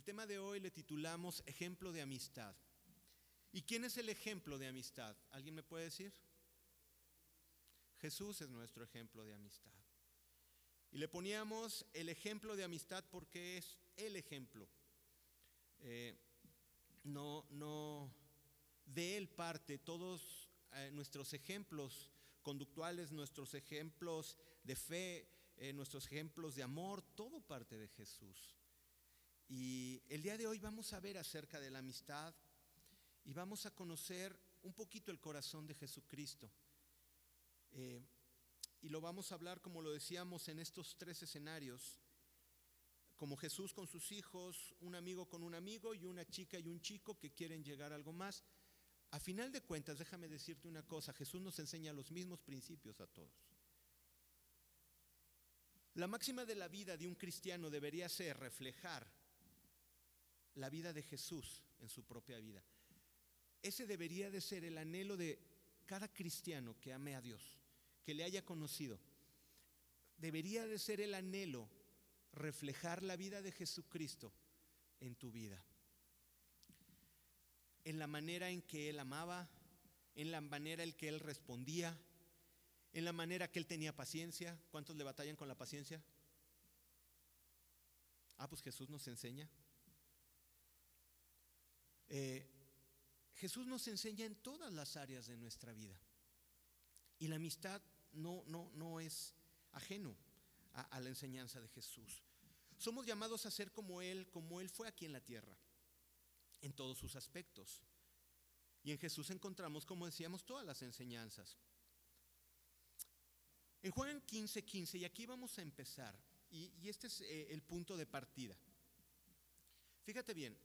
El tema de hoy le titulamos Ejemplo de Amistad. ¿Y quién es el ejemplo de amistad? ¿Alguien me puede decir? Jesús es nuestro ejemplo de amistad. Y le poníamos el ejemplo de amistad porque es el ejemplo. Eh, no, no, de él parte todos eh, nuestros ejemplos conductuales, nuestros ejemplos de fe, eh, nuestros ejemplos de amor, todo parte de Jesús. Y el día de hoy vamos a ver acerca de la amistad y vamos a conocer un poquito el corazón de Jesucristo. Eh, y lo vamos a hablar, como lo decíamos, en estos tres escenarios, como Jesús con sus hijos, un amigo con un amigo y una chica y un chico que quieren llegar a algo más. A final de cuentas, déjame decirte una cosa, Jesús nos enseña los mismos principios a todos. La máxima de la vida de un cristiano debería ser reflejar la vida de Jesús en su propia vida. Ese debería de ser el anhelo de cada cristiano que ame a Dios, que le haya conocido. Debería de ser el anhelo reflejar la vida de Jesucristo en tu vida. En la manera en que Él amaba, en la manera en que Él respondía, en la manera que Él tenía paciencia. ¿Cuántos le batallan con la paciencia? Ah, pues Jesús nos enseña. Eh, Jesús nos enseña en todas las áreas de nuestra vida. Y la amistad no, no, no es ajeno a, la enseñanza de Jesús. Somos llamados a ser como Él, como Él fue aquí en la tierra, en todos sus aspectos. Y en Jesús encontramos, como decíamos, todas las enseñanzas. En Juan 15, 15, y aquí vamos a empezar, y, y este es eh, el punto de partida. Fíjate bien,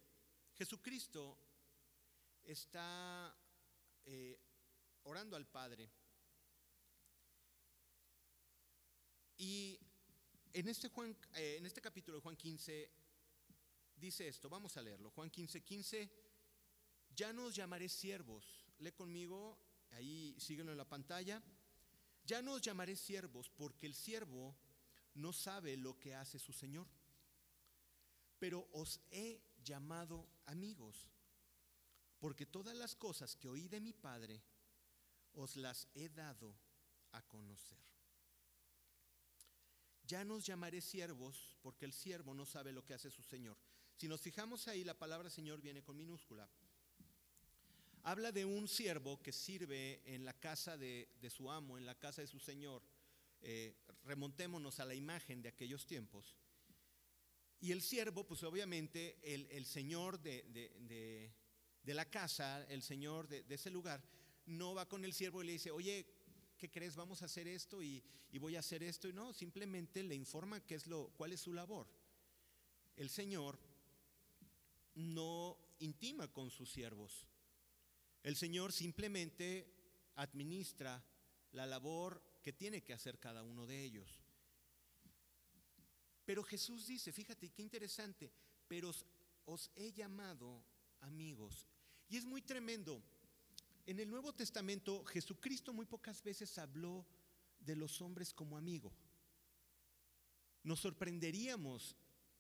Jesucristo está eh, orando al Padre. Y en este, Juan, eh, en este capítulo de Juan 15 dice esto, vamos a leerlo. Juan 15, 15, ya no os llamaré siervos. Lee conmigo, ahí síguelo en la pantalla. Ya no os llamaré siervos porque el siervo no sabe lo que hace su Señor. Pero os he llamado amigos porque todas las cosas que oí de mi Padre os las he dado a conocer. Ya nos llamaré siervos, porque el siervo no sabe lo que hace su Señor. Si nos fijamos ahí, la palabra Señor viene con minúscula. Habla de un siervo que sirve en la casa de, su amo, en la casa de su Señor. Eh, remontémonos a la imagen de aquellos tiempos. Y el siervo, pues obviamente, el, Señor de, la casa, el señor de, de, ese lugar, no va con el siervo y le dice, oye, ¿qué crees? Vamos a hacer esto y, y, voy a hacer esto. Y no, simplemente le informa qué es lo, cuál es su labor. El Señor no intima con sus siervos. El Señor simplemente administra la labor que tiene que hacer cada uno de ellos. Pero Jesús dice, fíjate qué interesante, pero os, he llamado amigos. Y es muy tremendo. En el Nuevo Testamento Jesucristo muy pocas veces habló de los hombres como amigo. Nos sorprenderíamos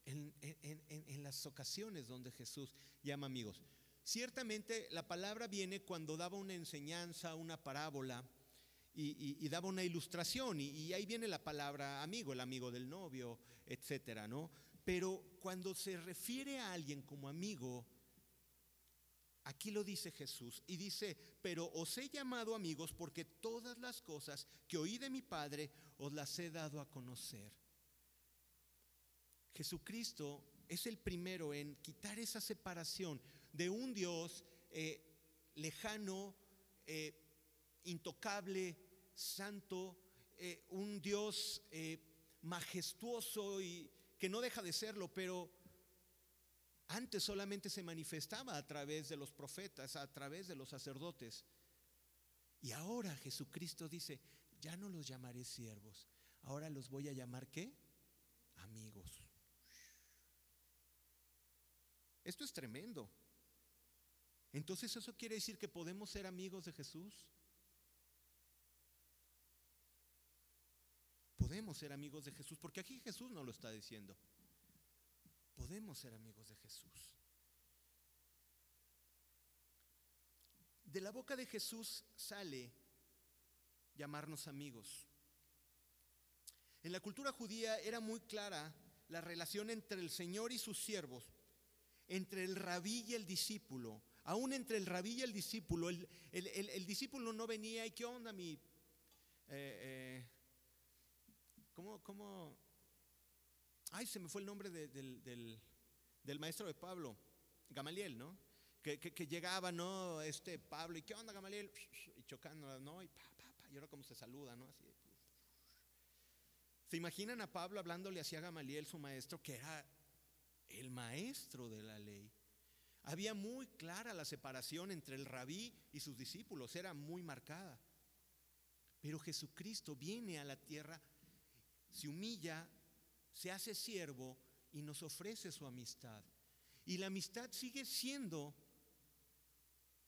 en, en, en, en, las ocasiones donde Jesús llama amigos. Ciertamente la palabra viene cuando daba una enseñanza, una parábola y, daba una ilustración y, y, ahí viene la palabra amigo, el amigo del novio, etcétera, ¿no? Pero cuando se refiere a alguien como amigo, Aquí lo dice Jesús y dice, pero os he llamado amigos porque todas las cosas que oí de mi Padre os las he dado a conocer. Jesucristo es el primero en quitar esa separación de un Dios eh, lejano, eh, intocable, santo, eh, un Dios eh, majestuoso y que no deja de serlo, pero antes solamente se manifestaba a través de los profetas, a través de los sacerdotes. Y ahora Jesucristo dice, ya no los llamaré siervos, ahora los voy a llamar qué? Amigos. Esto es tremendo. Entonces eso quiere decir que podemos ser amigos de Jesús. Podemos ser amigos de Jesús, porque aquí Jesús no lo está diciendo. podemos ser amigos de Jesús. De la boca de Jesús sale llamarnos amigos. En la cultura judía era muy clara la relación entre el Señor y sus siervos, entre el rabí y el discípulo. Aún entre el rabí y el discípulo, el, discípulo no venía y qué onda mi... Eh, eh, ¿Cómo, cómo? Ay, se me fue el nombre del, maestro de Pablo, Gamaliel, ¿no? Que, llegaba, ¿no? Este Pablo, ¿y qué onda, Gamaliel? Y chocando, ¿no? Y pa, pa, pa, y ahora cómo se saluda, ¿no? Así. ¿Se imaginan a Pablo hablándole así a Gamaliel, su maestro, que era el maestro de la ley? Había muy clara la separación entre el rabí y sus discípulos, era muy marcada. Pero Jesucristo viene a la tierra, se humilla, se hace siervo y nos ofrece su amistad. Y la amistad sigue siendo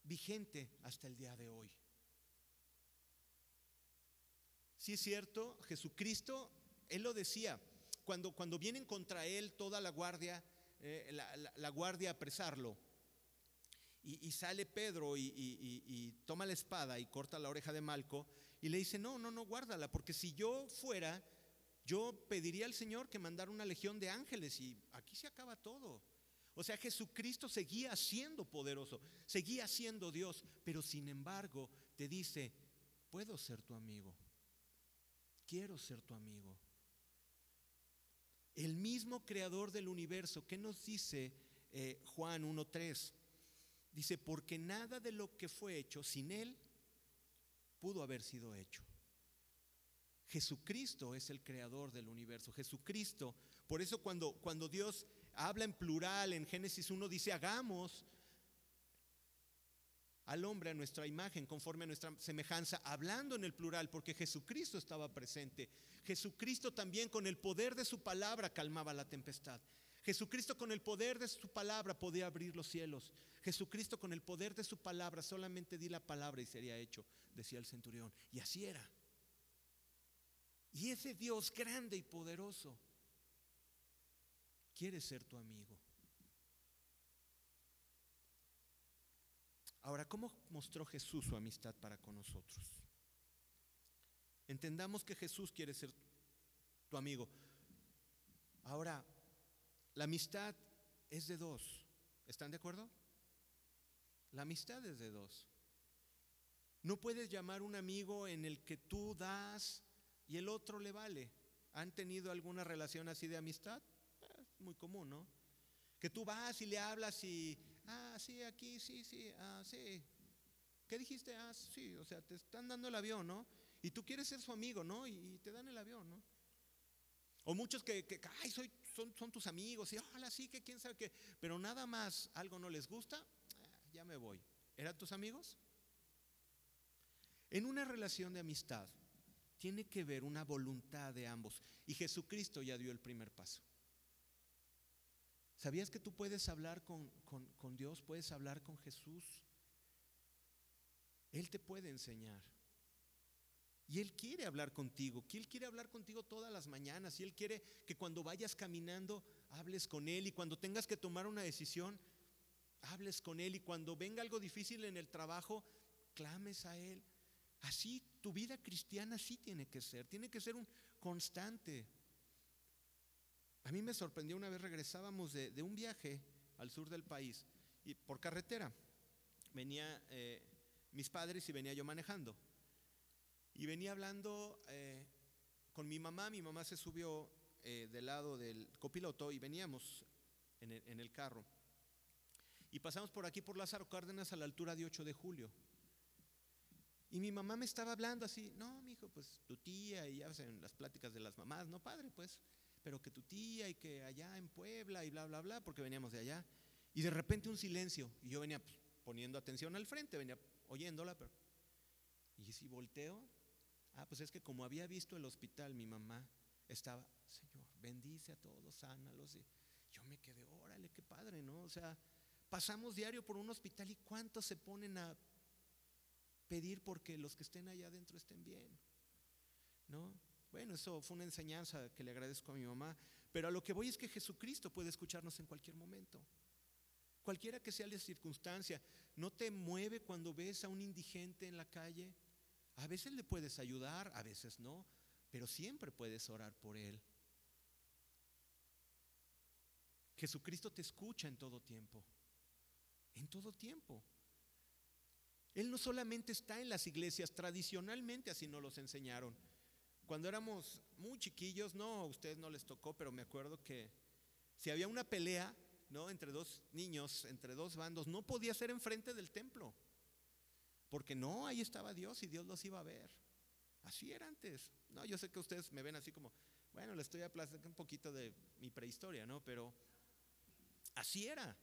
vigente hasta el día de hoy. Si es cierto, Jesucristo, Él lo decía, cuando, cuando vienen contra Él toda la guardia, eh, la, guardia a apresarlo, y, sale Pedro y, y, toma la espada y corta la oreja de Malco, y le dice, no, no, no, guárdala, porque si yo fuera, yo pediría al Señor que mandara una legión de ángeles y aquí se acaba todo. O sea, Jesucristo seguía siendo poderoso, seguía siendo Dios, pero sin embargo te dice, puedo ser tu amigo, quiero ser tu amigo. El mismo creador del universo, ¿qué nos dice eh, Juan 1.3? Dice, porque nada de lo que fue hecho sin Él pudo haber sido hecho. Jesucristo es el creador del universo. Jesucristo, por eso cuando, cuando Dios habla en plural en Génesis 1, dice, hagamos al hombre a nuestra imagen, conforme a nuestra semejanza, hablando en el plural, porque Jesucristo estaba presente. Jesucristo también con el poder de su palabra calmaba la tempestad. Jesucristo con el poder de su palabra podía abrir los cielos. Jesucristo con el poder de su palabra solamente di la palabra y sería hecho, decía el centurión. Y así era. Y ese Dios grande y poderoso quiere ser tu amigo. Ahora, ¿cómo mostró Jesús su amistad para con nosotros? Entendamos que Jesús quiere ser tu amigo. Ahora, la amistad es de dos. ¿Están de acuerdo? La amistad es de dos. No puedes llamar un amigo en el que tú das y el otro le vale. ¿Han tenido alguna relación así de amistad? Es muy común, ¿no? Que tú vas y le hablas y, ah, sí, aquí, sí, sí, ah, sí. ¿Qué dijiste? Ah, sí, o sea, te están dando el avión, ¿no? Y tú quieres ser su amigo, ¿no? Y, te dan el avión, ¿no? O muchos que, que ay, soy, son, son, tus amigos, y ojalá sí, que quién sabe qué, pero nada más algo no les gusta, ah, ya me voy. ¿Eran tus amigos? En una relación de amistad, tiene que ver una voluntad de ambos. Y Jesucristo ya dio el primer paso. ¿Sabías que tú puedes hablar con, Dios? Puedes hablar con Jesús. Él te puede enseñar. Y Él quiere hablar contigo, que Él quiere hablar contigo todas las mañanas, y Él quiere que cuando vayas caminando hables con Él, y cuando tengas que tomar una decisión, hables con Él, y cuando venga algo difícil en el trabajo, clames a Él. Así tu vida cristiana sí tiene que ser, tiene que ser un constante. A mí me sorprendió una vez regresábamos de, un viaje al sur del país y por carretera venía eh, mis padres y venía yo manejando. Y venía hablando eh, con mi mamá, mi mamá se subió eh, del lado del copiloto y veníamos en el, carro. Y pasamos por aquí por Lázaro Cárdenas a la altura de 8 de julio. Y mi mamá me estaba hablando así, no, mi hijo, pues tu tía, y ya en las pláticas de las mamás, no padre, pues, pero que tu tía y que allá en Puebla y bla, bla, bla, porque veníamos de allá. Y de repente un silencio, y yo venía pues, poniendo atención al frente, venía oyéndola, pero. Y si volteo, ah, pues es que como había visto el hospital, mi mamá estaba, Señor, bendice a todos, sánalos. Y yo me quedé, órale, qué padre, ¿no? O sea, pasamos diario por un hospital y cuántos se ponen a pedir porque los que estén allá adentro estén bien. ¿No? Bueno, eso fue una enseñanza que le agradezco a mi mamá, Pero a lo que voy es que Jesucristo puede escucharnos en cualquier momento. Cualquiera que sea la circunstancia, ¿no te mueve cuando ves a un indigente en la calle? A veces le puedes ayudar, a veces no, pero siempre puedes orar por él. Jesucristo te escucha en todo tiempo, en todo tiempo. Él no solamente está en las iglesias, tradicionalmente así nos los enseñaron. Cuando éramos muy chiquillos, no, a ustedes no les tocó, pero me acuerdo que si había una pelea, ¿no? Entre dos niños, entre dos bandos, no podía ser enfrente del templo. Porque no, ahí estaba Dios y Dios los iba a ver. Así era antes. No, yo sé que ustedes me ven así como, bueno, le estoy aplazando un poquito de mi prehistoria, ¿no? Pero así era.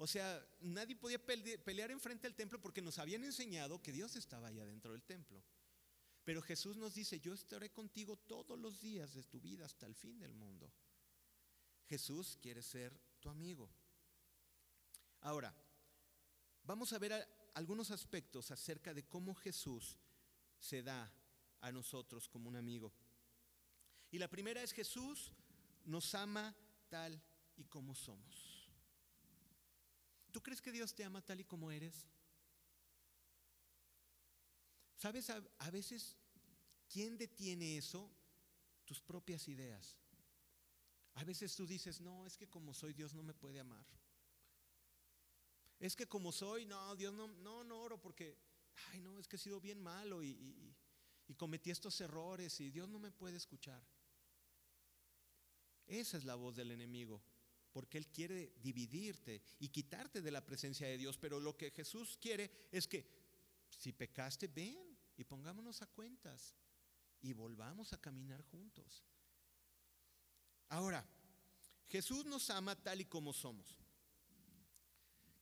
O sea, nadie podía pelear enfrente del templo porque nos habían enseñado que Dios estaba allá dentro del templo. Pero Jesús nos dice, yo estaré contigo todos los días de tu vida hasta el fin del mundo. Jesús quiere ser tu amigo. Ahora, vamos a ver algunos aspectos acerca de cómo Jesús se da a nosotros como un amigo. Y la primera es Jesús nos ama tal y como somos. ¿Tú crees que Dios te ama tal y como eres? ¿Sabes? A, veces, ¿quién detiene eso? Tus propias ideas. A veces tú dices, no, es que como soy Dios no me puede amar. Es que como soy, no, Dios no, no, no oro porque, ay, no, es que he sido bien malo y, y cometí estos errores y Dios no me puede escuchar. Esa es la voz del enemigo, porque Él quiere dividirte y quitarte de la presencia de Dios, pero lo que Jesús quiere es que si pecaste, ven y pongámonos a cuentas y volvamos a caminar juntos. Ahora, Jesús nos ama tal y como somos.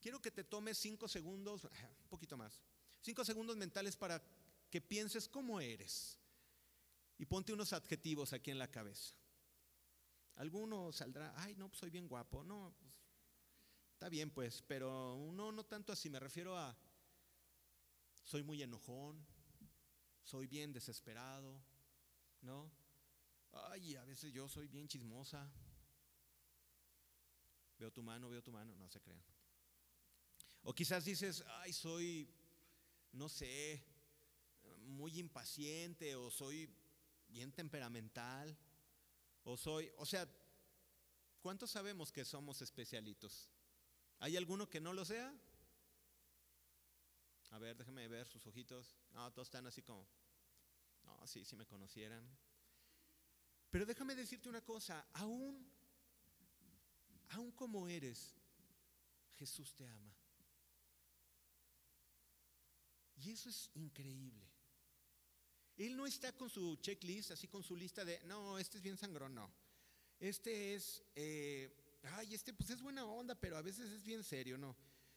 Quiero que te tomes cinco segundos, un poquito más, cinco segundos mentales para que pienses cómo eres. Y ponte unos adjetivos aquí en la cabeza. Alguno saldrá, ay, no, pues soy bien guapo. No, pues, está bien, pues, pero no, no tanto así. Me refiero a, soy muy enojón, soy bien desesperado, ¿no? Ay, a veces yo soy bien chismosa. Veo tu mano, veo tu mano, no se crean. O quizás dices, ay, soy, no sé, muy impaciente o soy bien temperamental o soy, o sea, ¿cuántos sabemos que somos especialitos? ¿Hay alguno que no lo sea? A ver, déjame ver sus ojitos. No, todos están así como, no, sí, si me conocieran. Pero déjame decirte una cosa, aún, aún como eres, Jesús te ama. Y eso es increíble. Él no está con su checklist, así con su lista de, no, este es bien sangrón, no. Este es, eh, ay, este pues es buena onda, pero a veces es bien serio, no.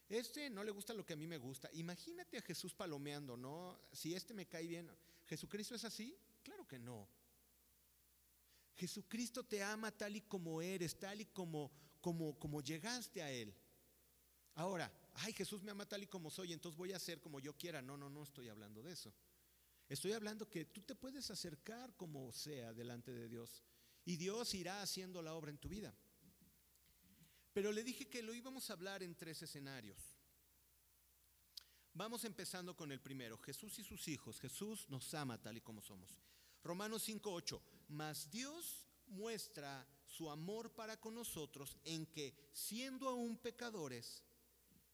Este no le gusta lo que a mí me gusta. Imagínate a Jesús palomeando, ¿no? Si este me cae bien, ¿Jesucristo es así? Claro que no. Jesucristo te ama tal y como eres, tal y como, como, como llegaste a Él. Ahora, ay, Jesús me ama tal y como soy, entonces voy a hacer como yo quiera. No, no, no estoy hablando de eso. Estoy hablando que tú te puedes acercar como sea delante de Dios y Dios irá haciendo la obra en tu vida. Pero le dije que lo íbamos a hablar en tres escenarios. Vamos empezando con el primero, Jesús y sus hijos. Jesús nos ama tal y como somos. Romanos 5:8, mas Dios muestra su amor para con nosotros en que, siendo aún pecadores,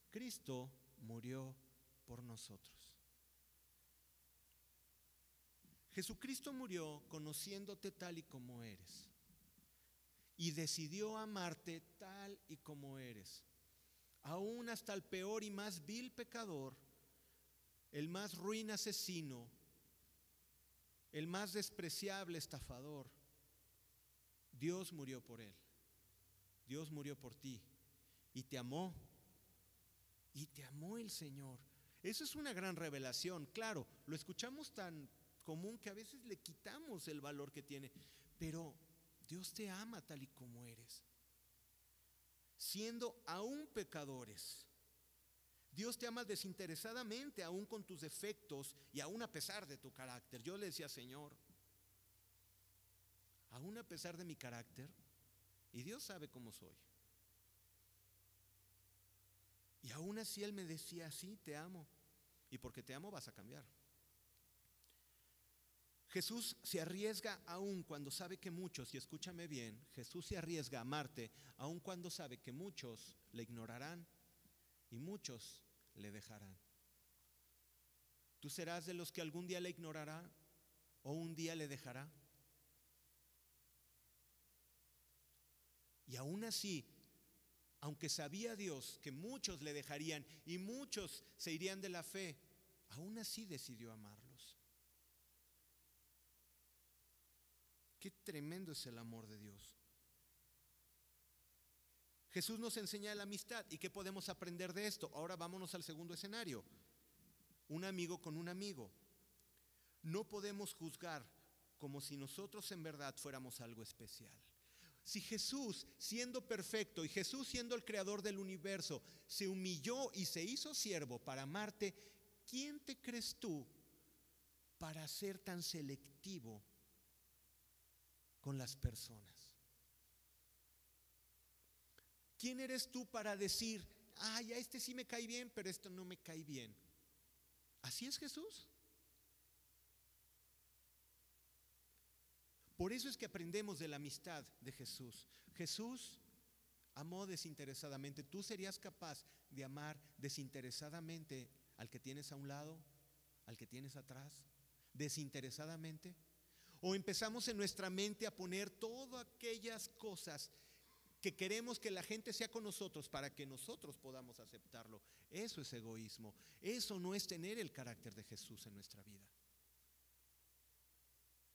Cristo murió por nosotros. Jesucristo murió conociéndote tal y como eres. Y decidió amarte tal y como eres. Aún hasta el peor y más vil pecador, el más ruin asesino, el más despreciable estafador, Dios murió por él. Dios murió por ti y te amó. Y te amó el Señor. Eso es una gran revelación. Claro, lo escuchamos tan común que a veces le quitamos el valor que tiene. Pero Dios te ama tal y como eres. Siendo aún pecadores. Dios te ama desinteresadamente, aún con tus defectos y aún a pesar de tu carácter. Yo le decía, Señor, aún a pesar de mi carácter, Y Dios sabe cómo soy. Y aún así Él me decía, sí, te amo. Y porque te amo vas a cambiar. Jesús se arriesga aún cuando sabe que muchos, y escúchame bien, Jesús se arriesga a amarte aún cuando sabe que muchos le ignorarán y muchos le dejarán. ¿Tú serás de los que algún día le ignorará o un día le dejará? Y aún así, aunque sabía Dios que muchos le dejarían y muchos se irían de la fe, aún así decidió amarlos. Qué tremendo es el amor de Dios. Jesús nos enseña la amistad y qué podemos aprender de esto. Ahora vámonos al segundo escenario. Un amigo con un amigo. No podemos juzgar como si nosotros en verdad fuéramos algo especial. Si Jesús, siendo perfecto y Jesús siendo el creador del universo, se humilló y se hizo siervo para amarte, ¿quién te crees tú para ser tan selectivo con las personas? ¿Quién eres tú para decir, ay, a este sí me cae bien, pero esto no me cae bien? ¿Así es Jesús? Por eso es que aprendemos de la amistad de Jesús. Jesús amó desinteresadamente. ¿Tú serías capaz de amar desinteresadamente al que tienes a un lado, al que tienes atrás? ¿Desinteresadamente? ¿O empezamos en nuestra mente a poner todas aquellas cosas que queremos que la gente sea con nosotros para que nosotros podamos aceptarlo? Eso es egoísmo. Eso no es tener el carácter de Jesús en nuestra vida.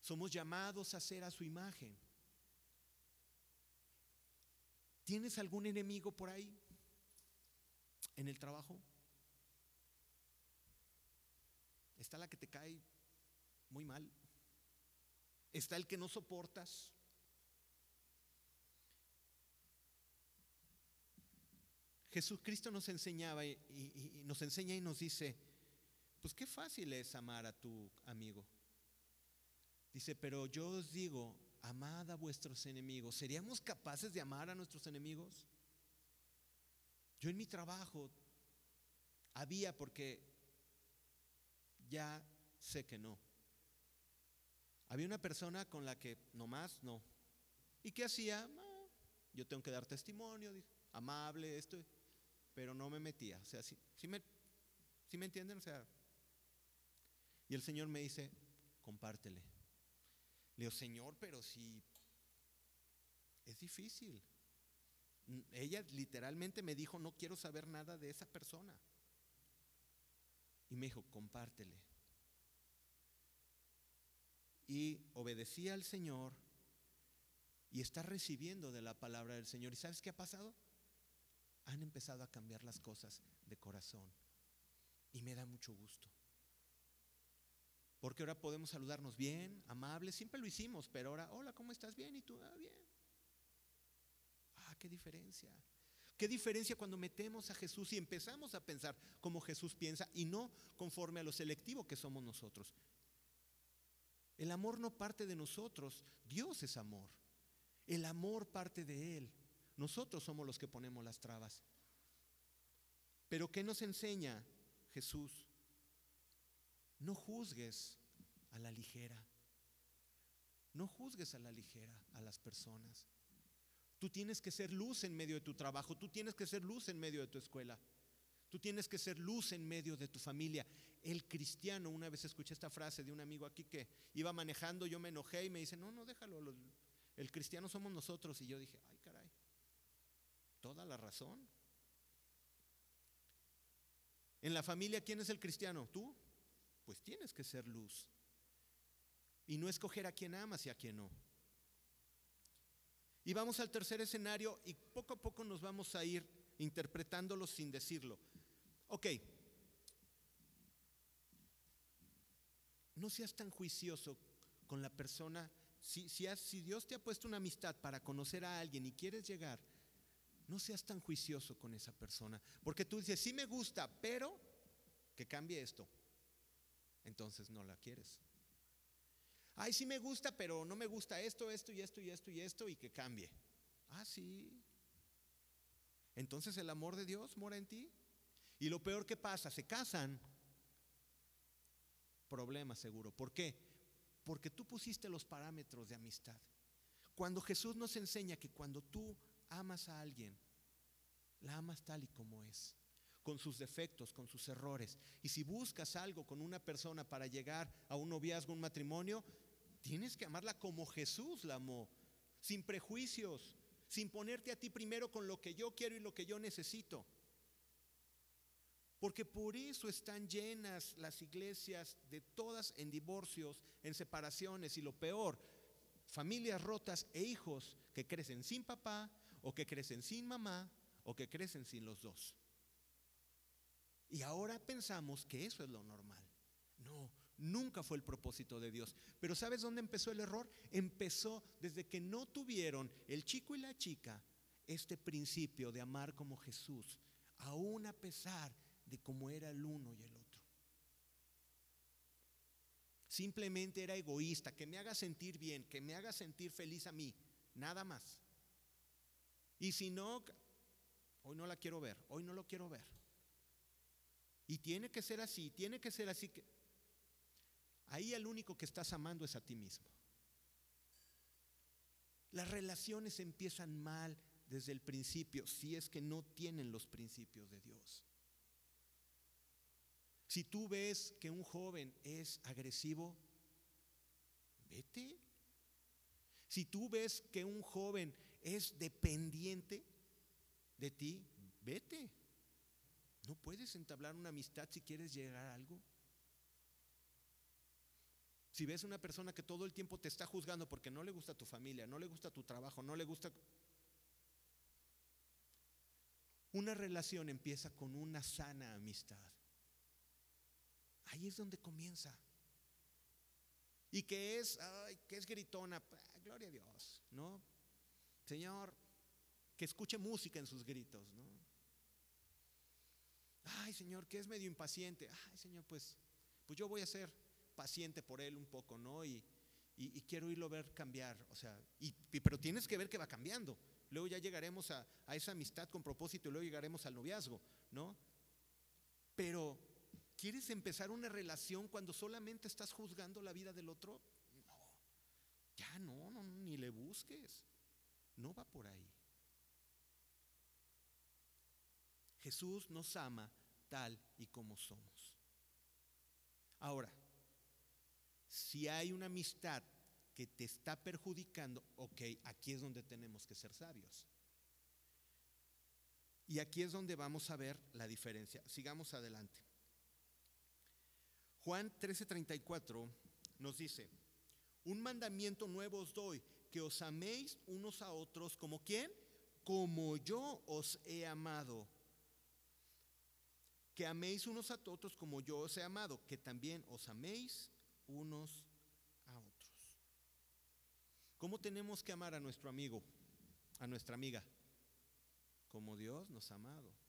Somos llamados a ser a su imagen. ¿Tienes algún enemigo por ahí? ¿En el trabajo? ¿Está la que te cae muy mal? ¿Está el que no soportas? Jesucristo nos enseñaba y, y, nos enseña y nos dice, pues qué fácil es amar a tu amigo. Dice, pero yo os digo, amad a vuestros enemigos. ¿Seríamos capaces de amar a nuestros enemigos? Yo en mi trabajo había porque ya sé que no. Había una persona con la que nomás no. ¿Y qué hacía? Ah, yo tengo que dar testimonio, amable, esto, pero no me metía. O sea, si me, ¿sí me entienden? O sea, y el Señor me dice, compártele. Le digo, Señor, pero si es difícil. Ella literalmente me dijo, no quiero saber nada de esa persona. Y me dijo, compártele. Y obedecía al Señor y está recibiendo de la palabra del Señor. ¿Y sabes qué ha pasado? Han empezado a cambiar las cosas de corazón. Y me da mucho gusto. Porque ahora podemos saludarnos bien, amables, siempre lo hicimos, pero ahora, hola, ¿cómo estás? Bien, ¿y tú? Ah, bien. Ah, qué diferencia. Qué diferencia cuando metemos a Jesús y empezamos a pensar como Jesús piensa y no conforme a lo selectivo que somos nosotros. El amor no parte de nosotros, Dios es amor. El amor parte de Él. Nosotros somos los que ponemos las trabas. Pero ¿qué nos enseña Jesús? No juzgues a la ligera. No juzgues a la ligera a las personas. Tú tienes que ser luz en medio de tu trabajo, tú tienes que ser luz en medio de tu escuela, tú tienes que ser luz en medio de tu familia. El cristiano, una vez escuché esta frase de un amigo aquí que iba manejando, yo me enojé y me dice, no, no, déjalo, el cristiano somos nosotros. Y yo dije, ay caray, toda la razón. En la familia, ¿quién es el cristiano? ¿Tú? pues tienes que ser luz. Y no escoger a quien amas y a quien no. Y vamos al tercer escenario y poco a poco nos vamos a ir interpretándolo sin decirlo. Ok. No seas tan juicioso con la persona. Si, Dios te ha puesto una amistad para conocer a alguien y quieres llegar, no seas tan juicioso con esa persona. Porque tú dices, sí me gusta, pero que cambie esto entonces no la quieres. Ay, sí me gusta, pero no me gusta esto, esto y esto y esto y esto y que cambie. Ah, sí. Entonces el amor de Dios mora en ti. Y lo peor que pasa, se casan. Problema seguro. ¿Por qué? Porque tú pusiste los parámetros de amistad. Cuando Jesús nos enseña que cuando tú amas a alguien, la amas tal y como es, con sus defectos, con sus errores. Y si buscas algo con una persona para llegar a un noviazgo, un matrimonio, tienes que amarla como Jesús la amó, sin prejuicios, sin ponerte a ti primero con lo que yo quiero y lo que yo necesito. Porque por eso están llenas las iglesias de todas en divorcios, en separaciones y lo peor, familias rotas e hijos que crecen sin papá o que crecen sin mamá o que crecen sin los dos. Y ahora pensamos que eso es lo normal. No, nunca fue el propósito de Dios. Pero ¿sabes dónde empezó el error? Empezó desde que no tuvieron el chico y la chica este principio de amar como Jesús, aún a pesar de cómo era el uno y el otro. Simplemente era egoísta, que me haga sentir bien, que me haga sentir feliz a mí, nada más. Y si no, hoy no la quiero ver, hoy no lo quiero ver. Y tiene que ser así, tiene que ser así. Que... Ahí el único que estás amando es a ti mismo. Las relaciones empiezan mal desde el principio si es que no tienen los principios de Dios. Si tú ves que un joven es agresivo, vete. Si tú ves que un joven es dependiente de ti, vete. No puedes entablar una amistad si quieres llegar a algo. Si ves una persona que todo el tiempo te está juzgando porque no le gusta tu familia, no le gusta tu trabajo, no le gusta... Una relación empieza con una sana amistad. Ahí es donde comienza. Y que es, ay, que es gritona, gloria a Dios, ¿no? Señor, que escuche música en sus gritos, ¿no? Ay, Señor, que es medio impaciente. Ay, Señor, pues, pues yo voy a ser paciente por él un poco, ¿no? Y, y, quiero irlo a ver cambiar, o sea, y, pero tienes que ver que va cambiando. Luego ya llegaremos a, a esa amistad con propósito y luego llegaremos al noviazgo, ¿no? Pero ¿Quieres empezar una relación cuando solamente estás juzgando la vida del otro? No, ya no, no, ni le busques. No va por ahí. Jesús nos ama tal y como somos. Ahora, si hay una amistad que te está perjudicando, ok, aquí es donde tenemos que ser sabios. Y aquí es donde vamos a ver la diferencia. Sigamos adelante. Juan 13:34 nos dice, un mandamiento nuevo os doy, que os améis unos a otros como quién? Como yo os he amado. Que améis unos a otros como yo os he amado, que también os améis unos a otros. ¿Cómo tenemos que amar a nuestro amigo, a nuestra amiga? Como Dios nos ha amado.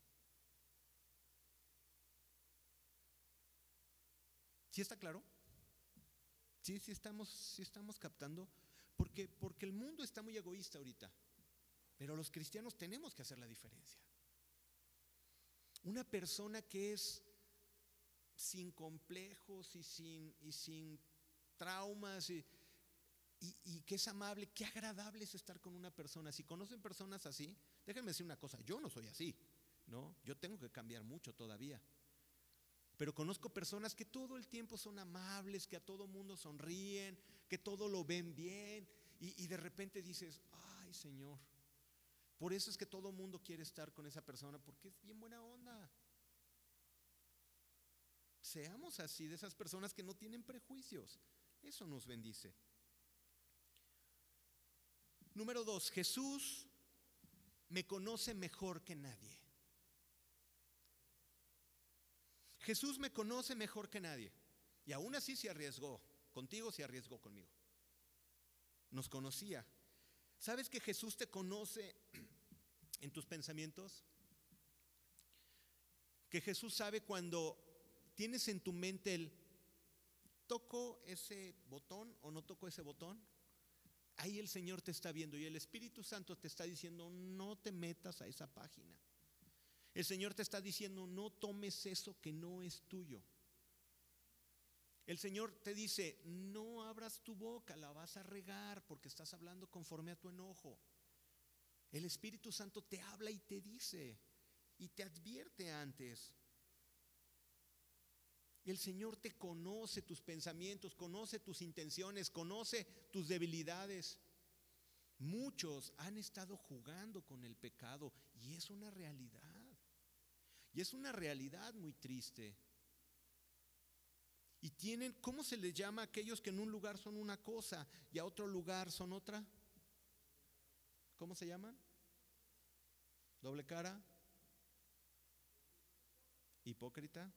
¿Sí está claro? Sí, sí estamos, sí estamos captando. Porque, porque el mundo está muy egoísta ahorita. Pero los cristianos tenemos que hacer la diferencia. Una persona que es sin complejos y sin, y sin traumas y, y, que es amable, qué agradable es estar con una persona. Si conocen personas así, déjenme decir una cosa, yo no soy así, ¿no? Yo tengo que cambiar mucho todavía. Pero conozco personas que todo el tiempo son amables, que a todo mundo sonríen, que todo lo ven bien. Y, de repente dices, ay Señor, por eso es que todo mundo quiere estar con esa persona, porque es bien buena onda. Seamos así, de esas personas que no tienen prejuicios. Eso nos bendice. Número dos, Jesús me conoce mejor que nadie. Jesús me conoce mejor que nadie. Y aún así se arriesgó. Contigo se arriesgó conmigo. Nos conocía. ¿Sabes que Jesús te conoce en tus pensamientos? Que Jesús sabe cuando tienes en tu mente el, ¿toco ese botón o no toco ese botón? Ahí el Señor te está viendo y el Espíritu Santo te está diciendo, no te metas a esa página. El Señor te está diciendo, no tomes eso que no es tuyo. El Señor te dice, no abras tu boca, la vas a regar porque estás hablando conforme a tu enojo. El Espíritu Santo te habla y te dice y te advierte antes. El Señor te conoce tus pensamientos, conoce tus intenciones, conoce tus debilidades. Muchos han estado jugando con el pecado y es una realidad. Y es una realidad muy triste. Y tienen, ¿cómo se les llama a aquellos que en un lugar son una cosa y a otro lugar son otra? ¿Cómo se llaman? ¿Doble cara? ¿Hipócrita?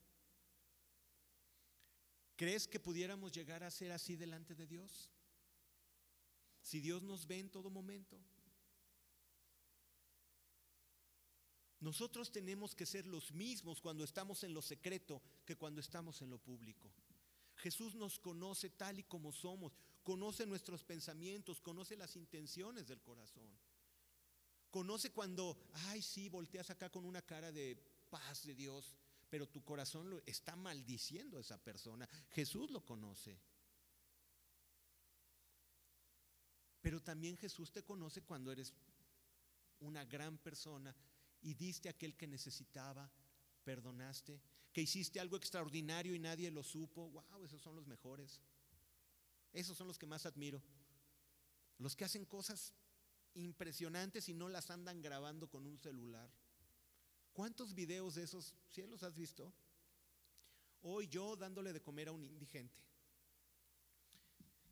¿Crees que pudiéramos llegar a ser así delante de Dios? Si Dios nos ve en todo momento. Nosotros tenemos que ser los mismos cuando estamos en lo secreto que cuando estamos en lo público. Jesús nos conoce tal y como somos, conoce nuestros pensamientos, conoce las intenciones del corazón. Conoce cuando, ay, sí, volteas acá con una cara de paz de Dios, pero tu corazón lo está maldiciendo a esa persona. Jesús lo conoce. Pero también Jesús te conoce cuando eres una gran persona y diste a aquel que necesitaba, perdonaste, que hiciste algo extraordinario y nadie lo supo. Wow, esos son los mejores. Esos son los que más admiro. Los que hacen cosas impresionantes y no las andan grabando con un celular. ¿Cuántos videos de esos cielos has visto? Hoy yo dándole de comer a un indigente.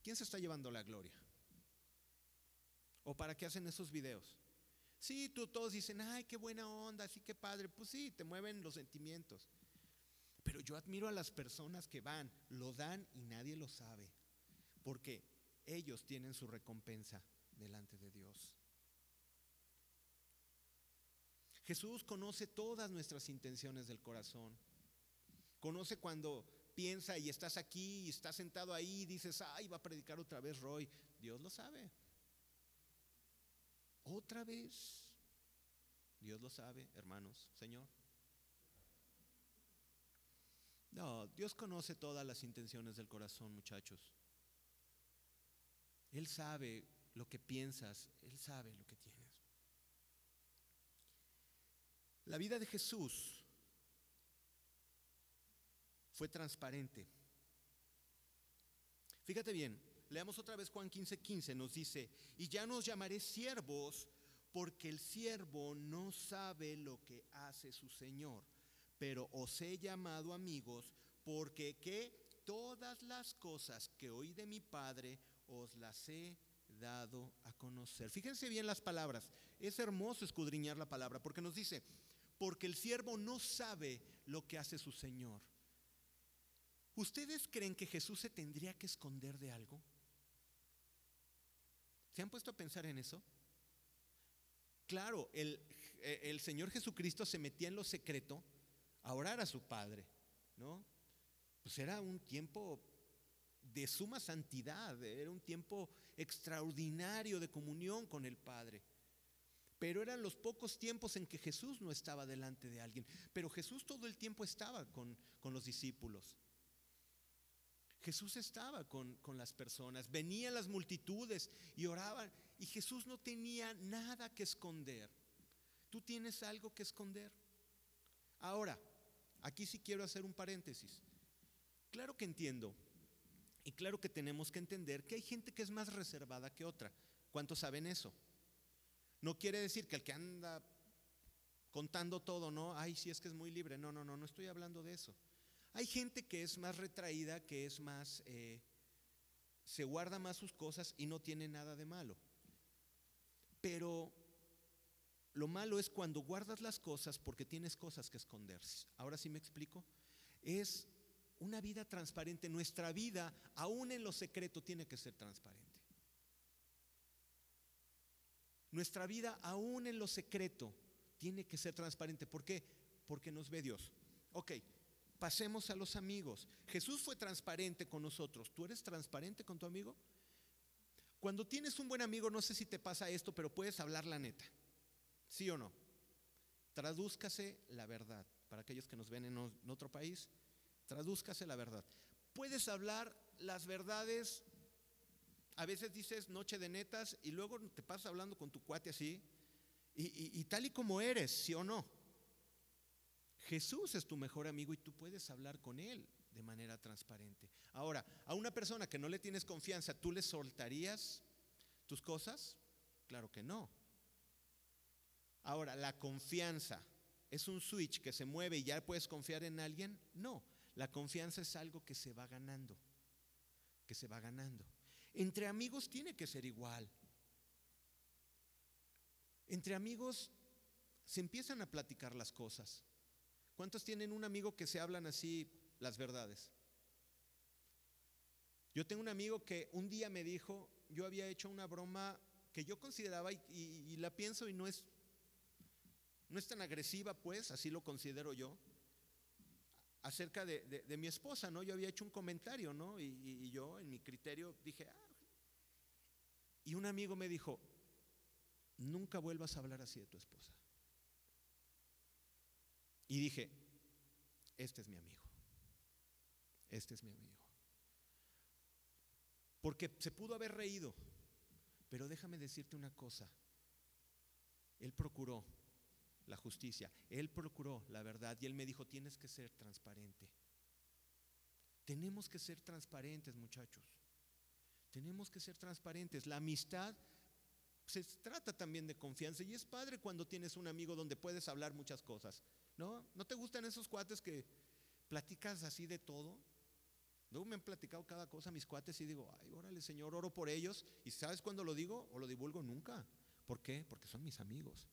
¿Quién se está llevando la gloria? ¿O para qué hacen esos videos? Sí, tú todos dicen, ay, qué buena onda, sí, qué padre. Pues sí, te mueven los sentimientos. Pero yo admiro a las personas que van, lo dan y nadie lo sabe. Porque ellos tienen su recompensa delante de Dios. Jesús conoce todas nuestras intenciones del corazón. Conoce cuando piensa y estás aquí y estás sentado ahí y dices, ay, va a predicar otra vez Roy. Dios lo sabe. Otra vez. Dios lo sabe, hermanos, Señor. No, Dios conoce todas las intenciones del corazón, muchachos. Él sabe lo que piensas, Él sabe lo que tienes. La vida de Jesús fue transparente. Fíjate bien, leamos otra vez Juan 15, 15, nos dice, y ya nos llamaré siervos porque el siervo no sabe lo que hace su Señor, pero os he llamado amigos porque que todas las cosas que oí de mi Padre os las he dado a conocer. Fíjense bien las palabras, es hermoso escudriñar la palabra porque nos dice, porque el siervo no sabe lo que hace su Señor. ¿Ustedes creen que Jesús se tendría que esconder de algo? ¿Se han puesto a pensar en eso? Claro, el, el, Señor Jesucristo se metía en lo secreto a orar a su Padre, ¿no? Pues era un tiempo de suma santidad, era un tiempo extraordinario de comunión con el Padre. Pero eran los pocos tiempos en que Jesús no estaba delante de alguien. Pero Jesús todo el tiempo estaba con, los discípulos. Jesús estaba con, con, las personas, venían las multitudes y oraban y Jesús no tenía nada que esconder. ¿Tú tienes algo que esconder? Ahora, aquí sí quiero hacer un paréntesis. Claro que entiendo y claro que tenemos que entender que hay gente que es más reservada que otra. ¿Cuántos saben eso? No quiere decir que el que anda contando todo, no, ay, sí es que es muy libre. No, no, no, no estoy hablando de eso. Hay gente que es más retraída, que es más, eh, se guarda más sus cosas y no tiene nada de malo. Pero lo malo es cuando guardas las cosas porque tienes cosas que esconder. Ahora sí me explico. Es una vida transparente. Nuestra vida, aún en lo secreto, tiene que ser transparente. Nuestra vida, aún en lo secreto, tiene que ser transparente. ¿Por qué? Porque nos ve Dios. Ok, pasemos a los amigos. Jesús fue transparente con nosotros. ¿Tú eres transparente con tu amigo? Cuando tienes un buen amigo, no sé si te pasa esto, pero puedes hablar la neta. ¿Sí o no? Tradúzcase la verdad. Para aquellos que nos ven en otro país, tradúzcase la verdad. Puedes hablar las verdades, a veces dices noche de netas y luego te pasas hablando con tu cuate así, y, y tal y como eres, ¿sí o no? Jesús es tu mejor amigo y tú puedes hablar con Él de manera transparente. Ahora, a una persona que no le tienes confianza, ¿tú le soltarías tus cosas? Claro que no. Ahora, la confianza es un switch que se mueve y ya puedes confiar en alguien. No, la confianza es algo que se va ganando, que se va ganando. Entre amigos tiene que ser igual. Entre amigos se empiezan a platicar las cosas. ¿Cuántos tienen un amigo que se hablan así las verdades? Yo tengo un amigo que un día me dijo, yo había hecho una broma que yo consideraba y, la pienso y no es, no es tan agresiva, pues, así lo considero yo, acerca de, mi esposa, ¿no? Yo había hecho un comentario, ¿no? Y, y yo, en mi criterio, dije, ah, y un amigo me dijo, nunca vuelvas a hablar así de tu esposa. Y dije, este es mi amigo, este es mi amigo. Porque se pudo haber reído, pero déjame decirte una cosa, él procuró la justicia, él procuró la verdad y él me dijo, tienes que ser transparente. Tenemos que ser transparentes, muchachos. Tenemos que ser transparentes. La amistad se trata también de confianza y es padre cuando tienes un amigo donde puedes hablar muchas cosas. ¿No? ¿No te gustan esos cuates que platicas así de todo? Luego me han platicado cada cosa mis cuates y digo, ay, órale, Señor, oro por ellos. ¿Y sabes cuándo lo digo o lo divulgo? Nunca. ¿Por qué? Porque son mis amigos.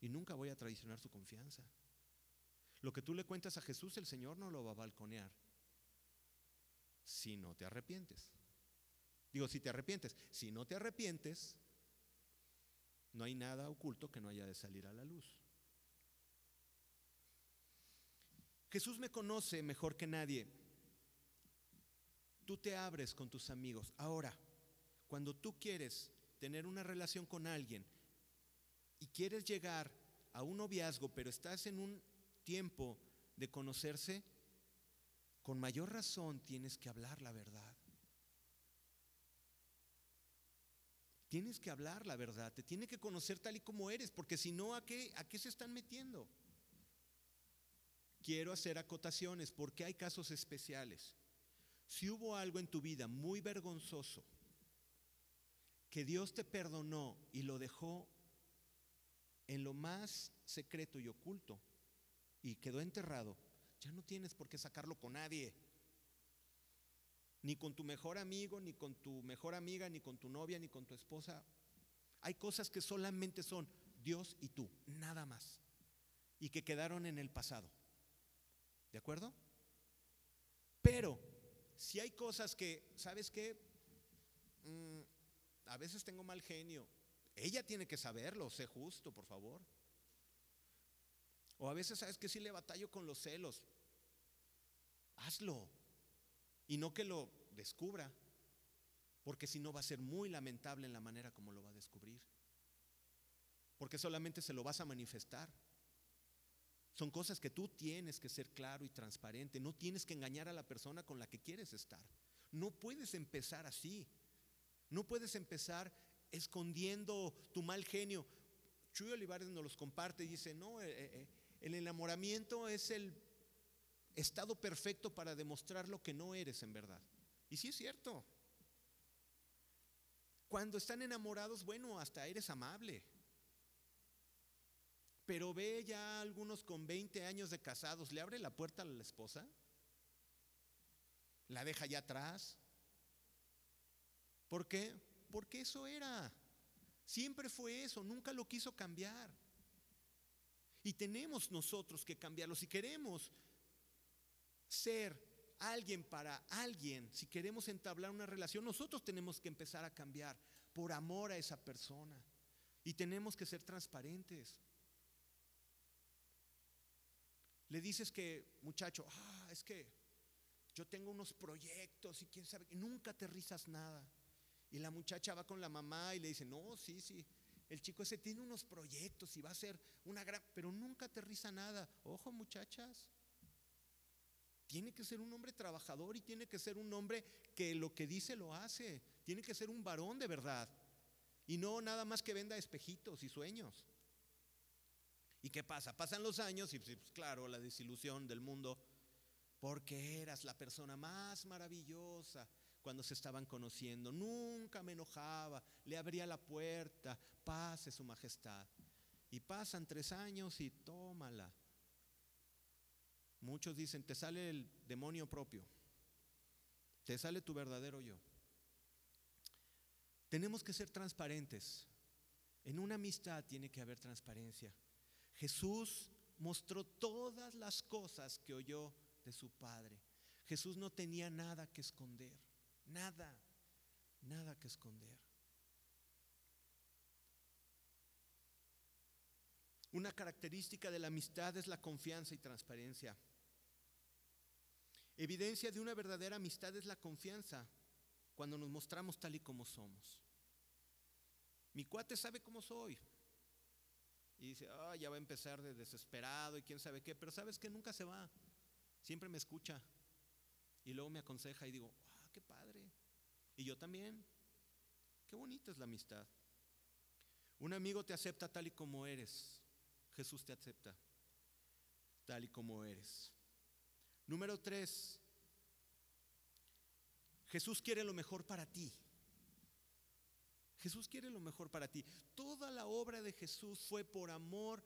Y nunca voy a traicionar su confianza. Lo que tú le cuentas a Jesús, el Señor no lo va a balconear. Si no te arrepientes. Digo, si te arrepientes. Si no te arrepientes, no hay nada oculto que no haya de salir a la luz. Jesús me conoce mejor que nadie. Tú te abres con tus amigos. Ahora, cuando tú quieres tener una relación con alguien y quieres llegar a un noviazgo, pero estás en un tiempo de conocerse, con mayor razón tienes que hablar la verdad. Tienes que hablar la verdad, te tiene que conocer tal y como eres, porque si no, ¿a qué, ¿a qué se están metiendo? Quiero hacer acotaciones porque hay casos especiales. Si hubo algo en tu vida muy vergonzoso que Dios te perdonó y lo dejó en lo más secreto y oculto y quedó enterrado, ya no tienes por qué sacarlo con nadie. Ni con tu mejor amigo, ni con tu mejor amiga, ni con tu novia, ni con tu esposa. Hay cosas que solamente son Dios y tú, nada más. Y que quedaron en el pasado. ¿De acuerdo? Pero si hay cosas que, ¿sabes qué? Mm, a veces tengo mal genio. Ella tiene que saberlo, sé justo, por favor. O a veces, ¿sabes que Si le batallo con los celos, hazlo. Y no que lo descubra, porque si no va a ser muy lamentable en la manera como lo va a descubrir. Porque solamente se lo vas a manifestar. Son cosas que tú tienes que ser claro y transparente. No tienes que engañar a la persona con la que quieres estar. No puedes empezar así. No puedes empezar escondiendo tu mal genio. Chuy Olivares nos los comparte y dice, no, eh, eh, eh, el enamoramiento es el estado perfecto para demostrar lo que no eres en verdad. Y sí es cierto. Cuando están enamorados, bueno, hasta eres amable. Pero ve ya algunos con 20 años de casados, ¿le abre la puerta a la esposa? ¿La deja ya atrás? ¿Por qué? Porque eso era. Siempre fue eso, nunca lo quiso cambiar. Y tenemos nosotros que cambiarlo. Si queremos ser alguien para alguien, si queremos entablar una relación, nosotros tenemos que empezar a cambiar por amor a esa persona. Y tenemos que ser transparentes. Le dices que, muchacho, ah, es que yo tengo unos proyectos y quién sabe, y nunca aterrizas nada. Y la muchacha va con la mamá y le dice, no, sí, sí, el chico ese tiene unos proyectos y va a ser una gran, pero nunca aterriza nada. Ojo muchachas, tiene que ser un hombre trabajador y tiene que ser un hombre que lo que dice lo hace. Tiene que ser un varón de verdad. Y no nada más que venda espejitos y sueños. ¿Y qué pasa? Pasan los años y pues, claro, la desilusión del mundo, porque eras la persona más maravillosa cuando se estaban conociendo. Nunca me enojaba, le abría la puerta, pase su majestad. Y pasan tres años y tómala. Muchos dicen, te sale el demonio propio, te sale tu verdadero yo. Tenemos que ser transparentes. En una amistad tiene que haber transparencia. Jesús mostró todas las cosas que oyó de su Padre. Jesús no tenía nada que esconder, nada, nada que esconder. Una característica de la amistad es la confianza y transparencia. Evidencia de una verdadera amistad es la confianza cuando nos mostramos tal y como somos. Mi cuate sabe cómo soy. Y dice, ah, ya va a empezar de desesperado y quién sabe qué, pero sabes que nunca se va. Siempre me escucha. Y luego me aconseja y digo, ah, qué padre. Y yo también. Qué bonita es la amistad. Un amigo te acepta tal y como eres. Jesús te acepta tal y como eres. Número tres, Jesús quiere lo mejor para ti. Jesús quiere lo mejor para ti. Toda la obra de Jesús fue por amor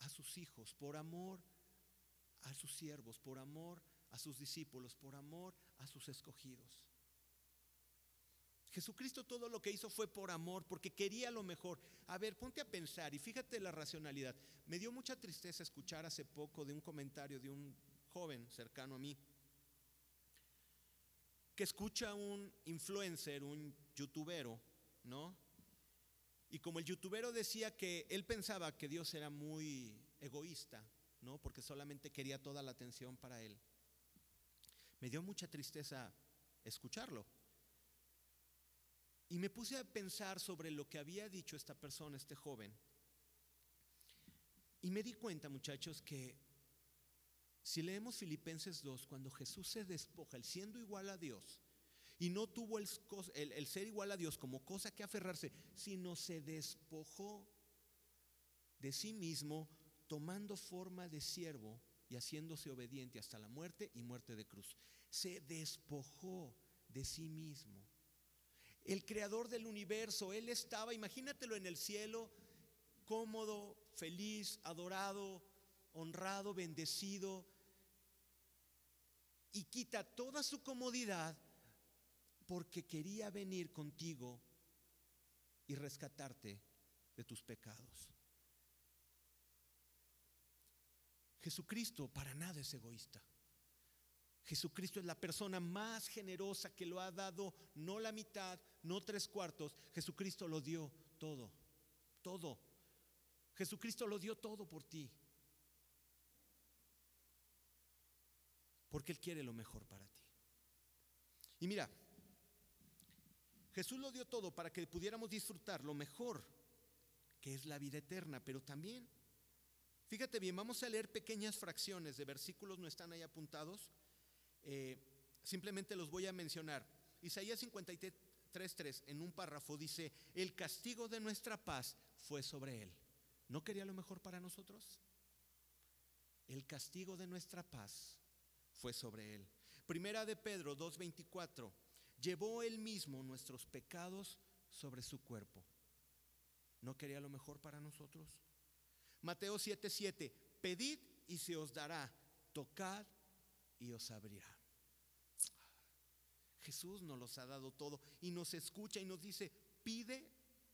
a sus hijos, por amor a sus siervos, por amor a sus discípulos, por amor a sus escogidos. Jesucristo todo lo que hizo fue por amor, porque quería lo mejor. A ver, ponte a pensar y fíjate la racionalidad. Me dio mucha tristeza escuchar hace poco de un comentario de un joven cercano a mí que escucha un influencer, un youtubero, ¿no? Y como el youtubero decía que él pensaba que Dios era muy egoísta, ¿no? Porque solamente quería toda la atención para él. Me dio mucha tristeza escucharlo. Y me puse a pensar sobre lo que había dicho esta persona, este joven. Y me di cuenta, muchachos, que si leemos Filipenses 2, cuando Jesús se despoja, el siendo igual a Dios, y no tuvo el, ser igual a Dios como cosa que aferrarse, sino se despojó de sí mismo, tomando forma de siervo y haciéndose obediente hasta la muerte y muerte de cruz. Se despojó de sí mismo el creador del universo. Él estaba, imagínatelo en el cielo, cómodo, feliz, adorado, honrado, bendecido, y quita toda su comodidad porque quería venir contigo y rescatarte de tus pecados. Jesucristo para nada es egoísta. Jesucristo es la persona más generosa que lo ha dado, no la mitad, no tres cuartos. Jesucristo lo dio todo, todo. Jesucristo lo dio todo por ti. Porque Él quiere lo mejor para ti. Y mira, Jesús lo dio todo para que pudiéramos disfrutar lo mejor, que es la vida eterna, pero también, fíjate bien, vamos a leer pequeñas fracciones de versículos, no están ahí apuntados eh, simplemente los voy a mencionar. Isaías 53.3 en un párrafo dice, el castigo de nuestra paz fue sobre él. ¿No quería lo mejor para nosotros? El castigo de nuestra paz fue sobre él. Primera de Pedro 2.24, llevó él mismo nuestros pecados sobre su cuerpo. ¿No quería lo mejor para nosotros? Mateo 7:7, pedid y se os dará, tocad y os abrirá. Jesús nos los ha dado todo y nos escucha y nos dice, pide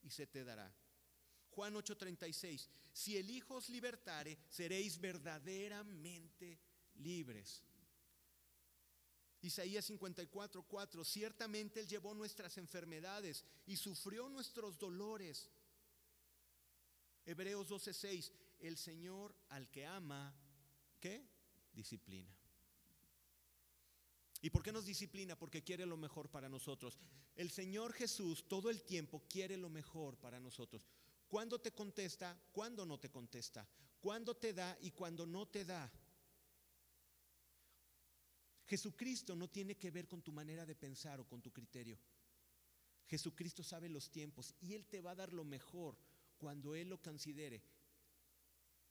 y se te dará. Juan 8:36, si el Hijo os libertare, seréis verdaderamente libres. Isaías 54:4, ciertamente Él llevó nuestras enfermedades y sufrió nuestros dolores. Hebreos 12:6, el Señor al que ama, ¿qué? Disciplina. ¿Y por qué nos disciplina? Porque quiere lo mejor para nosotros. El Señor Jesús todo el tiempo quiere lo mejor para nosotros. ¿Cuándo te contesta? ¿Cuándo no te contesta? ¿Cuándo te da y cuándo no te da? Jesucristo no tiene que ver con tu manera de pensar o con tu criterio. Jesucristo sabe los tiempos y Él te va a dar lo mejor cuando Él lo considere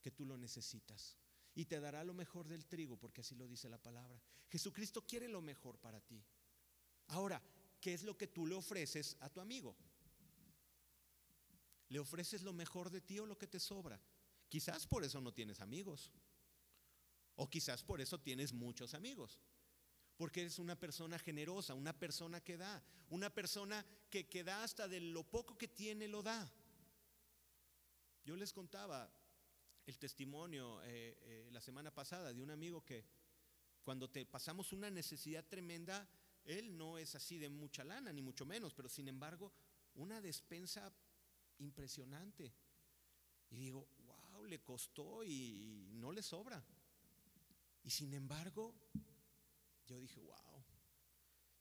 que tú lo necesitas. Y te dará lo mejor del trigo, porque así lo dice la palabra. Jesucristo quiere lo mejor para ti. Ahora, ¿qué es lo que tú le ofreces a tu amigo? ¿Le ofreces lo mejor de ti o lo que te sobra? Quizás por eso no tienes amigos. O quizás por eso tienes muchos amigos. Porque eres una persona generosa, una persona que da, una persona que, que da hasta de lo poco que tiene, lo da. Yo les contaba el testimonio eh, eh, la semana pasada de un amigo que cuando te pasamos una necesidad tremenda, él no es así de mucha lana, ni mucho menos, pero sin embargo, una despensa impresionante. Y digo, wow, le costó y, no le sobra. Y sin embargo, yo dije, wow.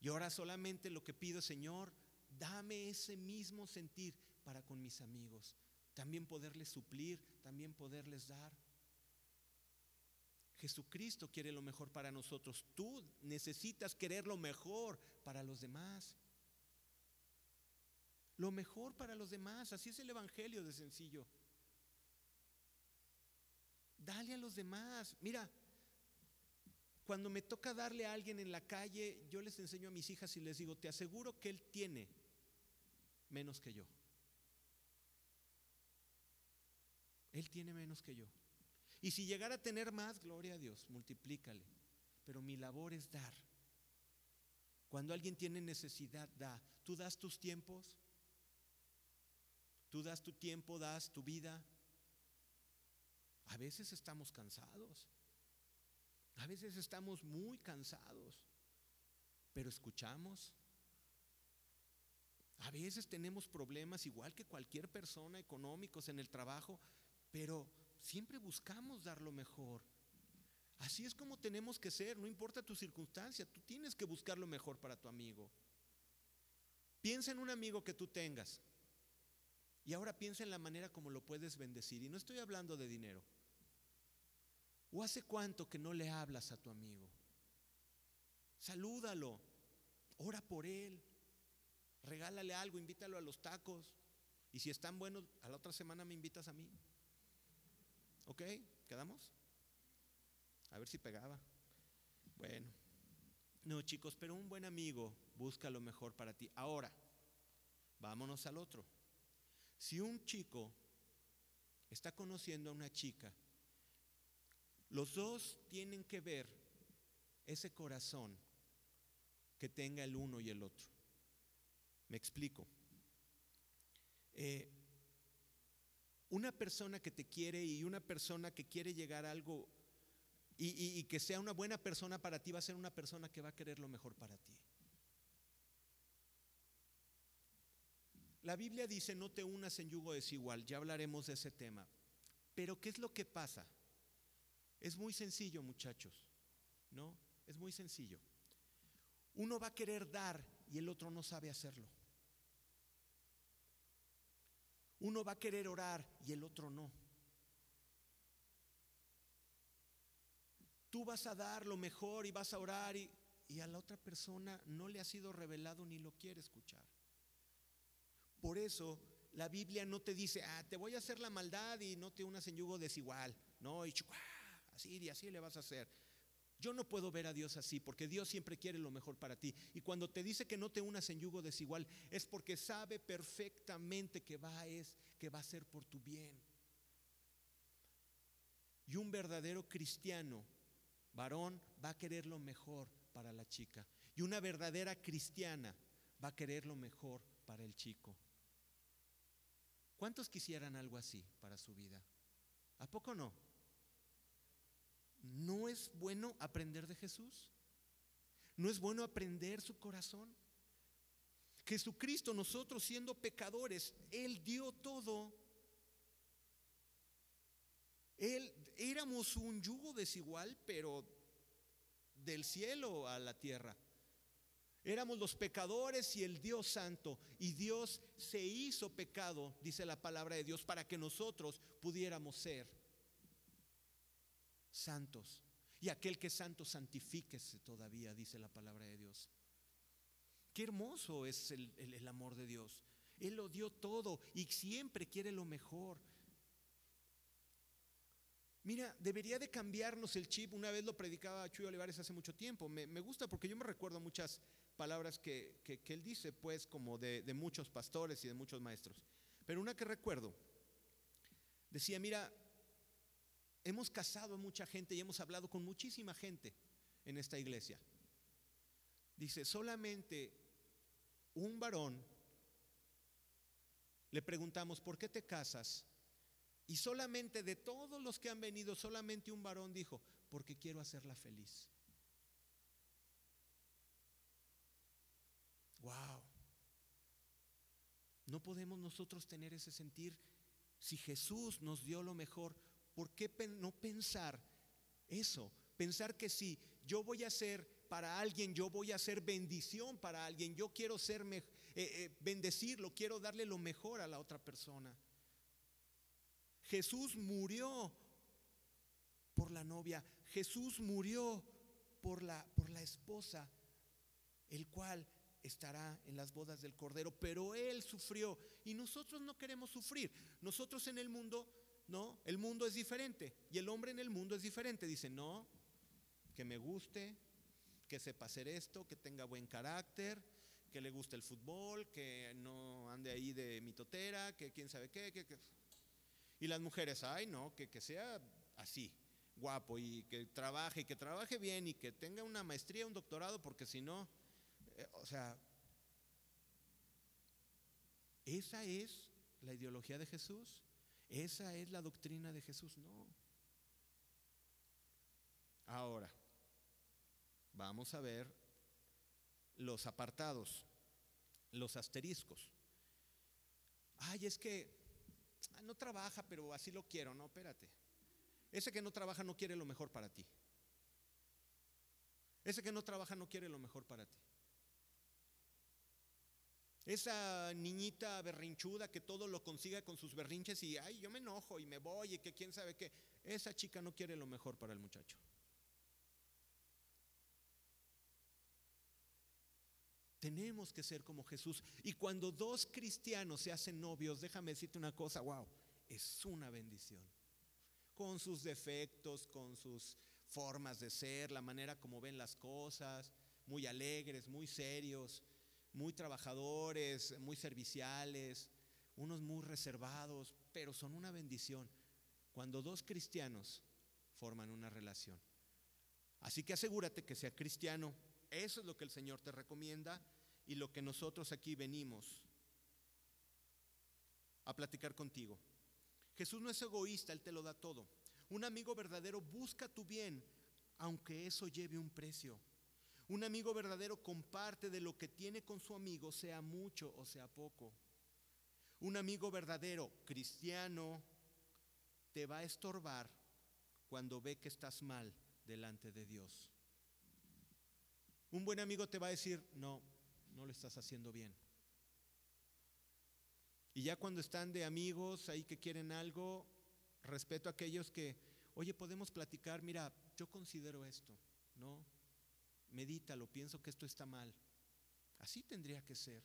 Y ahora solamente lo que pido, Señor, dame ese mismo sentir para con mis amigos. También poderles suplir, también poderles dar. Jesucristo quiere lo mejor para nosotros. Tú necesitas querer lo mejor para los demás. Lo mejor para los demás. Así es el Evangelio de sencillo. Dale a los demás. Mira, cuando me toca darle a alguien en la calle, yo les enseño a mis hijas y les digo, te aseguro que él tiene menos que yo. Él tiene menos que yo. Y si llegara a tener más, gloria a Dios, multiplícale. Pero mi labor es dar. Cuando alguien tiene necesidad, da. Tú das tus tiempos, tú das tu tiempo, das tu vida. A veces estamos cansados. A veces estamos muy cansados. Pero escuchamos. A veces tenemos problemas igual que cualquier persona económicos en el trabajo, pero siempre buscamos dar lo mejor. Así es como tenemos que ser, no importa tu circunstancia, tú tienes que buscar lo mejor para tu amigo. Piensa en un amigo que tú tengas y ahora piensa en la manera como lo puedes bendecir. Y no estoy hablando de dinero. ¿O hace cuánto que no le hablas a tu amigo? Salúdalo, ora por él, regálale algo, invítalo a los tacos. Y si están buenos, a la otra semana me invitas a mí. ¿Ok? ¿Quedamos? A ver si pegaba. Bueno. No, chicos, pero un buen amigo busca lo mejor para ti. Ahora, vámonos al otro. Si un chico está conociendo a una chica, los dos tienen que ver ese corazón que tenga el uno y el otro. Me explico. Eh, una persona que te quiere y una persona que quiere llegar a algo y, que sea una buena persona para ti va a ser una persona que va a querer lo mejor para ti. La Biblia dice no te unas en yugo desigual, ya hablaremos de ese tema. Pero ¿qué es lo que pasa? Es muy sencillo, muchachos, ¿no? Es muy sencillo. Uno va a querer dar y el otro no sabe hacerlo. Uno va a querer orar y el otro no. Tú vas a dar lo mejor y vas a orar y, a la otra persona no le ha sido revelado ni lo quiere escuchar. Por eso la Biblia no te dice, ah, te voy a hacer la maldad y no te unas en yugo desigual. No, y así y así le vas a hacer. Yo no puedo ver a Dios así, porque Dios siempre quiere lo mejor para ti. Y cuando te dice que no te unas en yugo desigual, es porque sabe perfectamente que va, es, que va a ser por tu bien. Y un verdadero cristiano, varón, va a querer lo mejor para la chica. Y una verdadera cristiana va a querer lo mejor para el chico. ¿Cuántos quisieran algo así para su vida? ¿A poco no? ¿No es bueno aprender de Jesús? ¿No es bueno aprender su corazón? Jesucristo, nosotros siendo pecadores, Él dio todo. Él éramos un yugo desigual, pero del cielo a la tierra. Éramos los pecadores y el Dios santo. Y Dios se hizo pecado, dice la palabra de Dios, para que nosotros pudiéramos ser santos. Y aquel que es santo, santifíquese todavía, dice la palabra de Dios. Qué hermoso es el, el amor de Dios. Él lo dio todo y siempre quiere lo mejor. Mira, debería de cambiarnos el chip. Una vez lo predicaba Chuy Olivares hace mucho tiempo. Me, me gusta porque yo me recuerdo muchas palabras que, que, él dice, pues, como de, de muchos pastores y de muchos maestros. Pero una que recuerdo, decía, mira, hemos casado a mucha gente y hemos hablado con muchísima gente en esta iglesia. Dice, solamente un varón le preguntamos, ¿por qué te casas? Y solamente de todos los que han venido, solamente un varón dijo, porque quiero hacerla feliz. Wow. No podemos nosotros tener ese sentir. Si Jesús nos dio lo mejor, ¿por qué no pensar eso? Pensar que si yo voy a ser para alguien, yo voy a ser bendición para alguien, yo quiero ser eh, eh, bendecirlo, quiero darle lo mejor a la otra persona. Jesús murió por la novia, Jesús murió por la, por la esposa, el cual estará en las bodas del Cordero, pero Él sufrió y nosotros no queremos sufrir. Nosotros en el mundo, no, el mundo es diferente y el hombre en el mundo es diferente. Dice, no, que me guste, que sepa hacer esto, que tenga buen carácter, que le guste el fútbol, que no ande ahí de mitotera, que quién sabe qué. Que, Y las mujeres, ay, no, que, que sea así, guapo y que trabaje, y que trabaje bien y que tenga una maestría, un doctorado, porque si no, eh, o sea, ¿esa es la ideología de Jesús? ¿Esa es la doctrina de Jesús? No. Ahora, vamos a ver los apartados, los asteriscos. Ay, es que ah, no trabaja, pero así lo quiero. No, espérate. Ese que no trabaja no quiere lo mejor para ti. Ese que no trabaja no quiere lo mejor para ti. Esa niñita berrinchuda que todo lo consiga con sus berrinches y, ay, yo me enojo y me voy y que quién sabe qué. Esa chica no quiere lo mejor para el muchacho. Tenemos que ser como Jesús. Y cuando dos cristianos se hacen novios, déjame decirte una cosa, wow, es una bendición. Con sus defectos, con sus formas de ser, la manera como ven las cosas, muy alegres, muy serios, muy trabajadores, muy serviciales, unos muy reservados, pero son una bendición cuando dos cristianos forman una relación. Así que asegúrate que sea cristiano eso es lo que el Señor te recomienda y lo que nosotros aquí venimos a platicar contigo. Jesús no es egoísta, Él te lo da todo. Un amigo verdadero busca tu bien, aunque eso lleve un precio. Un amigo verdadero comparte de lo que tiene con su amigo, sea mucho o sea poco. Un amigo verdadero, cristiano, te va a estorbar cuando ve que estás mal delante de Dios. Un buen amigo te va a decir, no, no lo estás haciendo bien. Y ya cuando están de amigos ahí que quieren algo, respeto a aquellos que, oye, podemos platicar, mira, yo considero esto, ¿no? Medítalo, pienso que esto está mal. Así tendría que ser.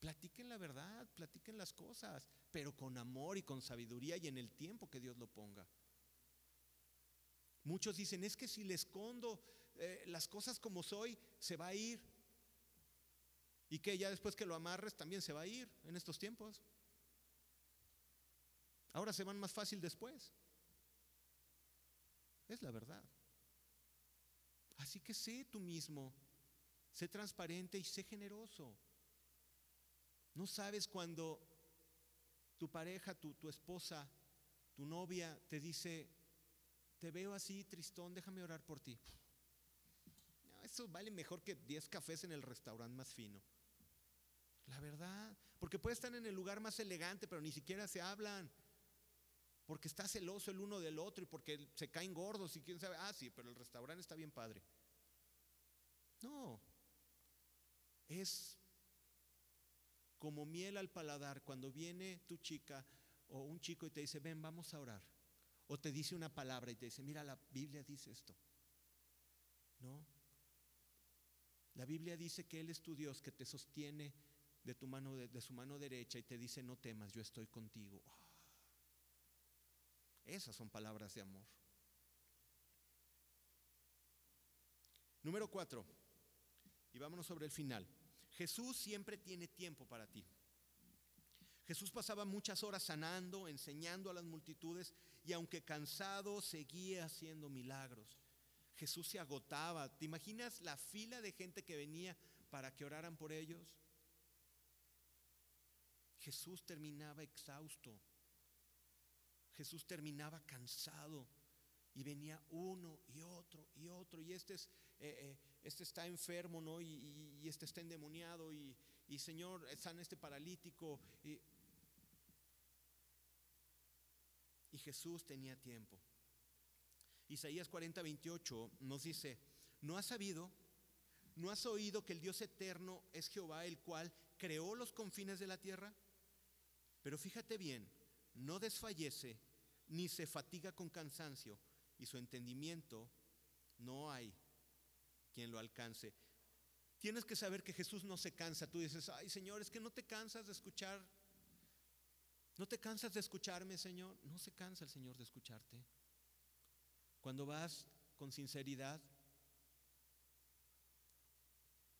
Platiquen la verdad, platiquen las cosas, pero con amor y con sabiduría y en el tiempo que Dios lo ponga. Muchos dicen, es que si le escondo eh, las cosas como soy, se va a ir. Y que ya después que lo amarres también se va a ir en estos tiempos. Ahora se van más fácil después. Es la verdad. Así que sé tú mismo, sé transparente y sé generoso. No sabes cuando tu pareja, tu, tu esposa, tu novia te dice, te veo así tristón, déjame orar por ti. eso vale mejor que 10 cafés en el restaurante más fino. La verdad, porque puede estar en el lugar más elegante, pero ni siquiera se hablan. Porque está celoso el uno del otro y porque se caen gordos y quién sabe. Ah, sí, pero el restaurante está bien padre. No, es como miel al paladar cuando viene tu chica o un chico y te dice, ven, vamos a orar. O te dice una palabra y te dice, mira, la Biblia dice esto. ¿No? La Biblia dice que Él es tu Dios que te sostiene de, tu mano, de, su mano derecha y te dice, no temas, yo estoy contigo. Esas son palabras de amor. Número cuatro, y vámonos sobre el final. Jesús siempre tiene tiempo para ti. Jesús pasaba muchas horas sanando, enseñando a las multitudes y aunque cansado seguía haciendo milagros. Jesús se agotaba. ¿Te imaginas la fila de gente que venía para que oraran por ellos? Jesús terminaba exhausto. Jesús terminaba cansado. Y venía uno y otro y otro. Y este, es, eh, eh, este está enfermo, ¿no? Y, este está endemoniado. Y, y Señor, sana este paralítico. Y, y Jesús tenía tiempo. Isaías 40, 28 nos dice, ¿no has sabido, no has oído que el Dios eterno es Jehová, el cual creó los confines de la tierra? Pero fíjate bien, no desfallece ni se fatiga con cansancio y su entendimiento no hay quien lo alcance. Tienes que saber que Jesús no se cansa. Tú dices, ay Señor, es que no te cansas de escuchar. ¿No te cansas de escucharme, Señor? No se cansa el Señor de escucharte. Cuando vas con sinceridad,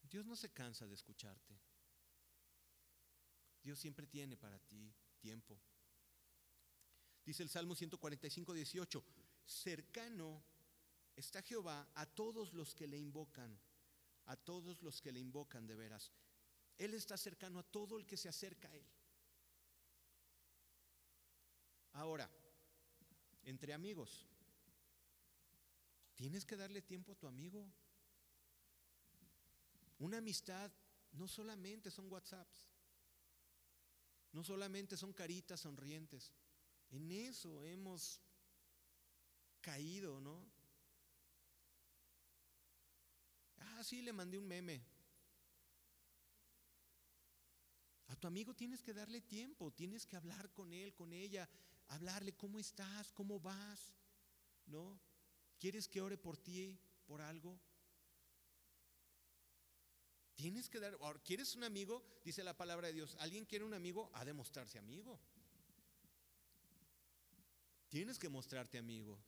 Dios no se cansa de escucharte. Dios siempre tiene para ti tiempo. Dice el Salmo 145, 18, cercano está Jehová a todos los que le invocan, a todos los que le invocan de veras. Él está cercano a todo el que se acerca a Él. Ahora, entre amigos, Tienes que darle tiempo a tu amigo. Una amistad no solamente son WhatsApps, no solamente son caritas sonrientes. En eso hemos caído, ¿no? Ah, sí, le mandé un meme. A tu amigo tienes que darle tiempo, tienes que hablar con él, con ella, hablarle cómo estás, cómo vas, ¿no? ¿Quieres que ore por ti, por algo? Tienes que dar, ¿quieres un amigo? Dice la palabra de Dios, ¿alguien quiere un amigo? Ha de mostrarse amigo. Tienes que mostrarte amigo.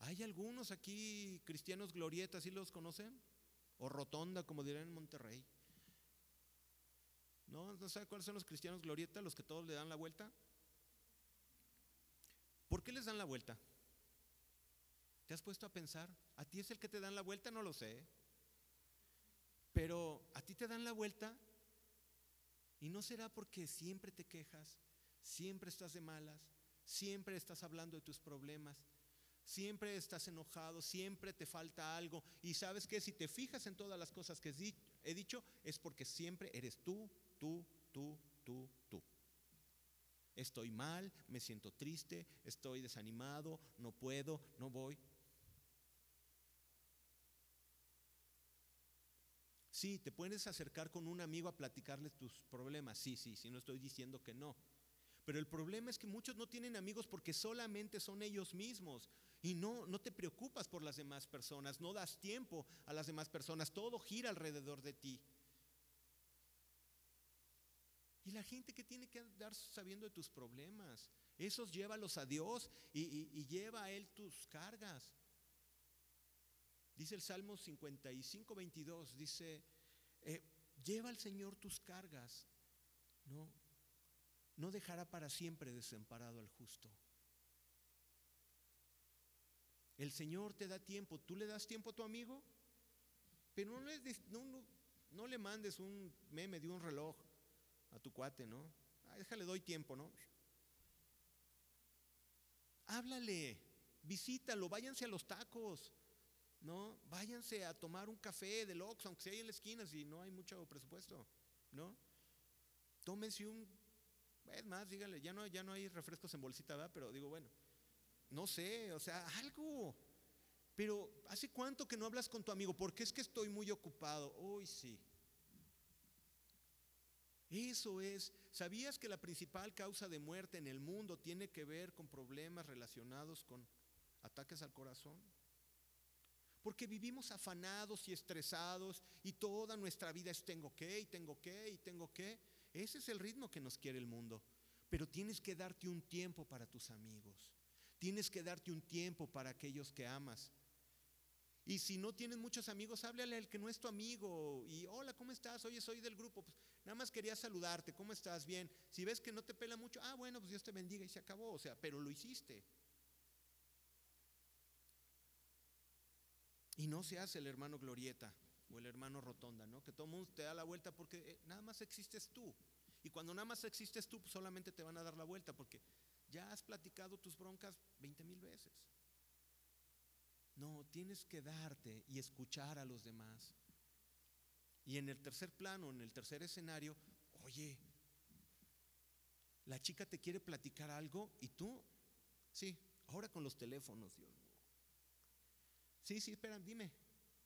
Hay algunos aquí cristianos glorietas, ¿sí los conocen? O rotonda, como dirán en Monterrey. ¿No? ¿No sabe cuáles son los cristianos glorietas? Los que todos le dan la vuelta. ¿Por qué les dan la vuelta? ¿Te has puesto a pensar? ¿A ti es el que te dan la vuelta? No lo sé. Pero a ti te dan la vuelta y no será porque siempre te quejas, siempre estás de malas, siempre estás hablando de tus problemas, siempre estás enojado, siempre te falta algo. Y sabes que si te fijas en todas las cosas que he dicho, es porque siempre eres tú, tú, tú, tú, tú. Estoy mal, me siento triste, estoy desanimado, no puedo, no voy. Sí, te puedes acercar con un amigo a platicarle tus problemas. Sí, sí, sí, no estoy diciendo que no. Pero el problema es que muchos no tienen amigos porque solamente son ellos mismos. Y no, no te preocupas por las demás personas, no das tiempo a las demás personas, todo gira alrededor de ti. Y la gente que tiene que andar sabiendo de tus problemas, esos llévalos a Dios y, y lleva a Él tus cargas. Dice el Salmo 55, 22, dice, eh, lleva al Señor tus cargas, no, no dejará para siempre desamparado al justo. El Señor te da tiempo, tú le das tiempo a tu amigo, pero no le, mandes un meme de un reloj a tu cuate, ¿no? Ah, déjale, doy tiempo, ¿no? Háblale, visítalo, váyanse a los tacos. ¿no? Váyanse a tomar un café del Ox, aunque sea en la esquina, si no hay mucho presupuesto, ¿no? Tómense un, es más, díganle, ya no, ya no hay refrescos en bolsita, ¿verdad? Pero digo, bueno, no sé, o sea, algo. pero ¿hace cuánto que no hablas con tu amigo? Porque es que estoy muy ocupado. Hoy sí. Eso es. ¿Sabías que la principal causa de muerte en el mundo tiene que ver con problemas relacionados con ataques al corazón? Porque vivimos afanados y estresados y toda nuestra vida es tengo que y tengo que y tengo que. Ese es el ritmo que nos quiere el mundo. Pero tienes que darte un tiempo para tus amigos. Tienes que darte un tiempo para aquellos que amas. Y si no tienes muchos amigos, háblale al que no es tu amigo. Y hola, ¿cómo estás? Oye, soy del grupo. Pues nada más quería saludarte. ¿Cómo estás? Bien. Si ves que no te pela mucho, ah, bueno, pues Dios te bendiga y se acabó. O sea, pero lo hiciste. Y no se hace el hermano glorieta o el hermano rotonda, ¿no? Que todo el mundo te da la vuelta porque eh, nada más existes tú. Y cuando nada más existes tú, pues solamente te van a dar la vuelta porque ya has platicado tus broncas 20 mil veces. No, tienes que darte y escuchar a los demás. Y en el tercer plano, en el tercer escenario, oye, la chica te quiere platicar algo y tú, sí, ahora con los teléfonos, Dios mío. Sí, sí, espera, dime,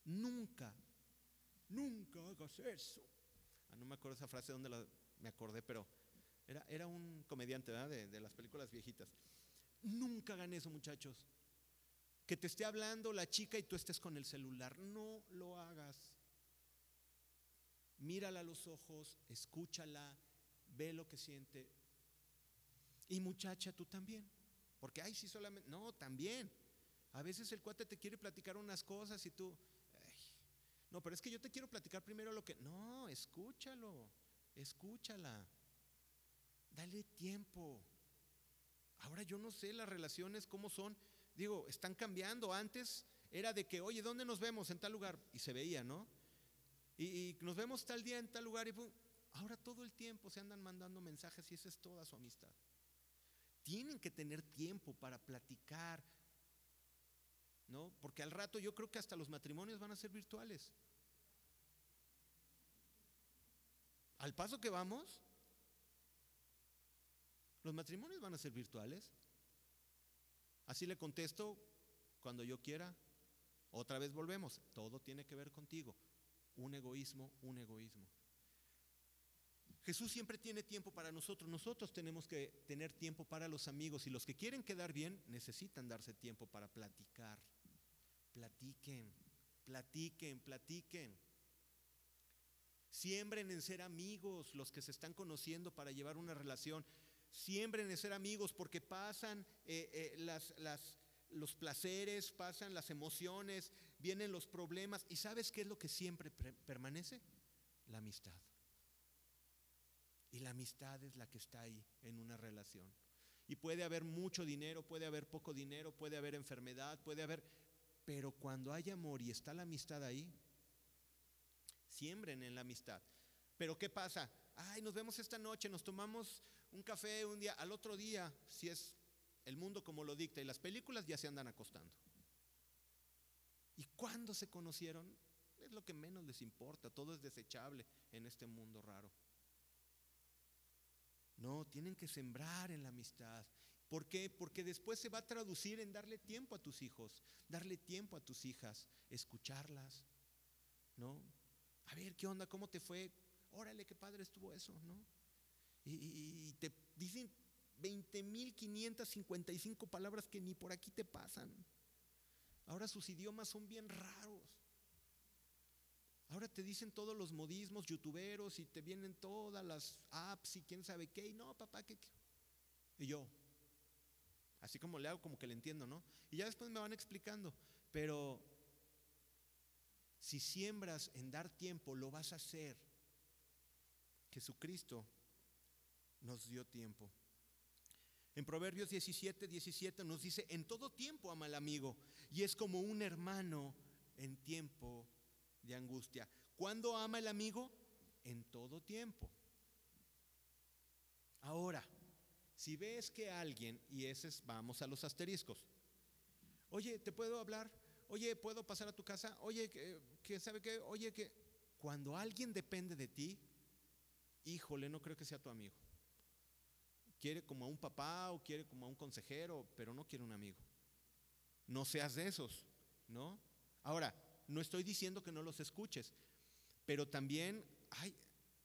nunca, nunca hagas eso. Ah, no me acuerdo esa frase donde me acordé, pero era, era un comediante De, de las películas viejitas. Nunca hagan eso, muchachos que te esté hablando la chica y tú estés con el celular. No lo hagas. Mírala a los ojos, escúchala, ve lo que siente. Y muchacha, tú también. Porque, ay, sí, solamente. No, también. A veces el cuate te quiere platicar unas cosas y tú. No, pero es que yo te quiero platicar primero lo que. No, escúchalo. Escúchala. Dale tiempo. Ahora yo no sé las relaciones cómo son digo, están cambiando. Antes era de que, oye, ¿dónde nos vemos? En tal lugar. Y se veía, ¿no? Y, nos vemos tal día en tal lugar. Y ahora todo el tiempo se andan mandando mensajes y esa es toda su amistad. Tienen que tener tiempo para platicar, ¿no? Porque al rato yo creo que hasta los matrimonios van a ser virtuales. Al paso que vamos, los matrimonios van a ser virtuales. Así le contesto cuando yo quiera. Otra vez volvemos. Todo tiene que ver contigo. Un egoísmo, un egoísmo. Jesús siempre tiene tiempo para nosotros. Nosotros tenemos que tener tiempo para los amigos y los que quieren quedar bien necesitan darse tiempo para platicar. Platiquen, platiquen, platiquen. Siembren en ser amigos los que se están conociendo para llevar una relación siembren en ser amigos porque pasan eh, eh, las, los placeres, pasan las emociones, vienen los problemas. ¿Y sabes qué es lo que siempre permanece? La amistad. Y la amistad es la que está ahí en una relación. Y puede haber mucho dinero, puede haber poco dinero, puede haber enfermedad, puede haber... Pero cuando hay amor y está la amistad ahí, siembren en la amistad. Pero ¿qué pasa? Ay, nos vemos esta noche, nos tomamos un café un día, al otro día, si es el mundo como lo dicta y las películas ya se andan acostando. ¿Y cuándo se conocieron? Es lo que menos les importa, todo es desechable en este mundo raro. No, tienen que sembrar en la amistad. ¿Por qué? Porque después se va a traducir en darle tiempo a tus hijos, darle tiempo a tus hijas, escucharlas, ¿no? A ver, ¿qué onda? ¿Cómo te fue? Órale, qué padre estuvo eso, ¿no? y, te dicen 20.555 palabras que ni por aquí te pasan. Ahora sus idiomas son bien raros. Ahora te dicen todos los modismos youtuberos y te vienen todas las apps y quién sabe qué. Y no, papá, ¿qué? Y yo, así como le hago, como que le entiendo, ¿no? Y ya después me van explicando. Pero si siembras en dar tiempo, lo vas a hacer. Jesucristo nos dio tiempo. En Proverbios 17, 17 nos dice, en todo tiempo ama al amigo y es como un hermano en tiempo de angustia. ¿Cuándo ama el amigo? En todo tiempo. Ahora, si ves que alguien, y ese es, vamos a los asteriscos, oye, ¿te puedo hablar? Oye, ¿puedo pasar a tu casa? Oye, ¿qué sabe qué? Oye, que cuando alguien depende de ti, híjole, no creo que sea tu amigo quiere como a un papá o quiere como a un consejero, pero no quiere un amigo. No seas de esos. ¿no? Ahora, no estoy diciendo que no los escuches, pero también hay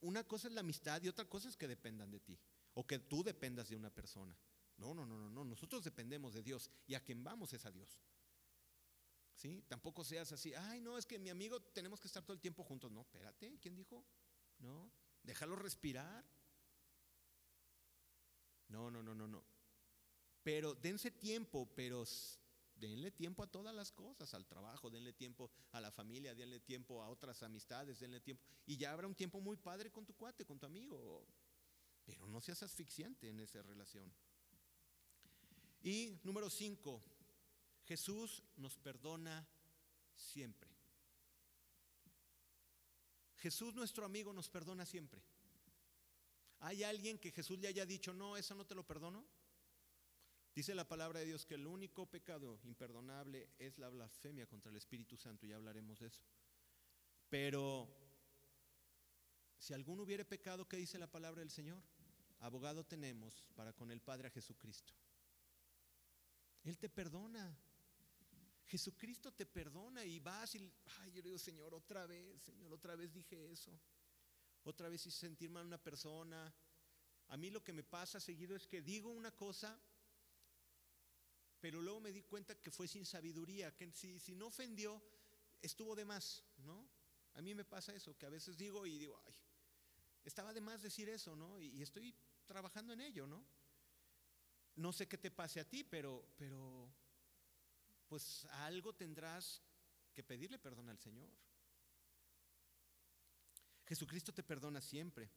una cosa es la amistad y otra cosa es que dependan de ti o que tú dependas de una persona. No, no, no, no, no, nosotros dependemos de Dios y a quien vamos es a Dios. ¿Sí? Tampoco seas así, ay, no, es que mi amigo tenemos que estar todo el tiempo juntos. No, espérate, ¿quién dijo? No, déjalo respirar. No, no, no, no, no. Pero dense tiempo, pero denle tiempo a todas las cosas, al trabajo, denle tiempo a la familia, denle tiempo a otras amistades, denle tiempo. Y ya habrá un tiempo muy padre con tu cuate, con tu amigo. Pero no seas asfixiante en esa relación. Y número cinco, Jesús nos perdona siempre. Jesús nuestro amigo nos perdona siempre. ¿Hay alguien que Jesús le haya dicho, no, eso no te lo perdono? Dice la palabra de Dios que el único pecado imperdonable es la blasfemia contra el Espíritu Santo, ya hablaremos de eso. Pero si alguno hubiere pecado, ¿qué dice la palabra del Señor? Abogado tenemos para con el Padre a Jesucristo. Él te perdona. Jesucristo te perdona y vas y, ay, yo digo, Señor, otra vez, Señor, otra vez dije eso. Otra vez hice sentir mal a una persona. A mí lo que me pasa seguido es que digo una cosa pero luego me di cuenta que fue sin sabiduría, que si, si no ofendió, estuvo de más, ¿no? A mí me pasa eso, que a veces digo y digo, ay, estaba de más decir eso, ¿no? Y, estoy trabajando en ello, ¿no? No sé qué te pase a ti, pero, pero, pues algo tendrás que pedirle perdón al Señor. Jesucristo te perdona siempre.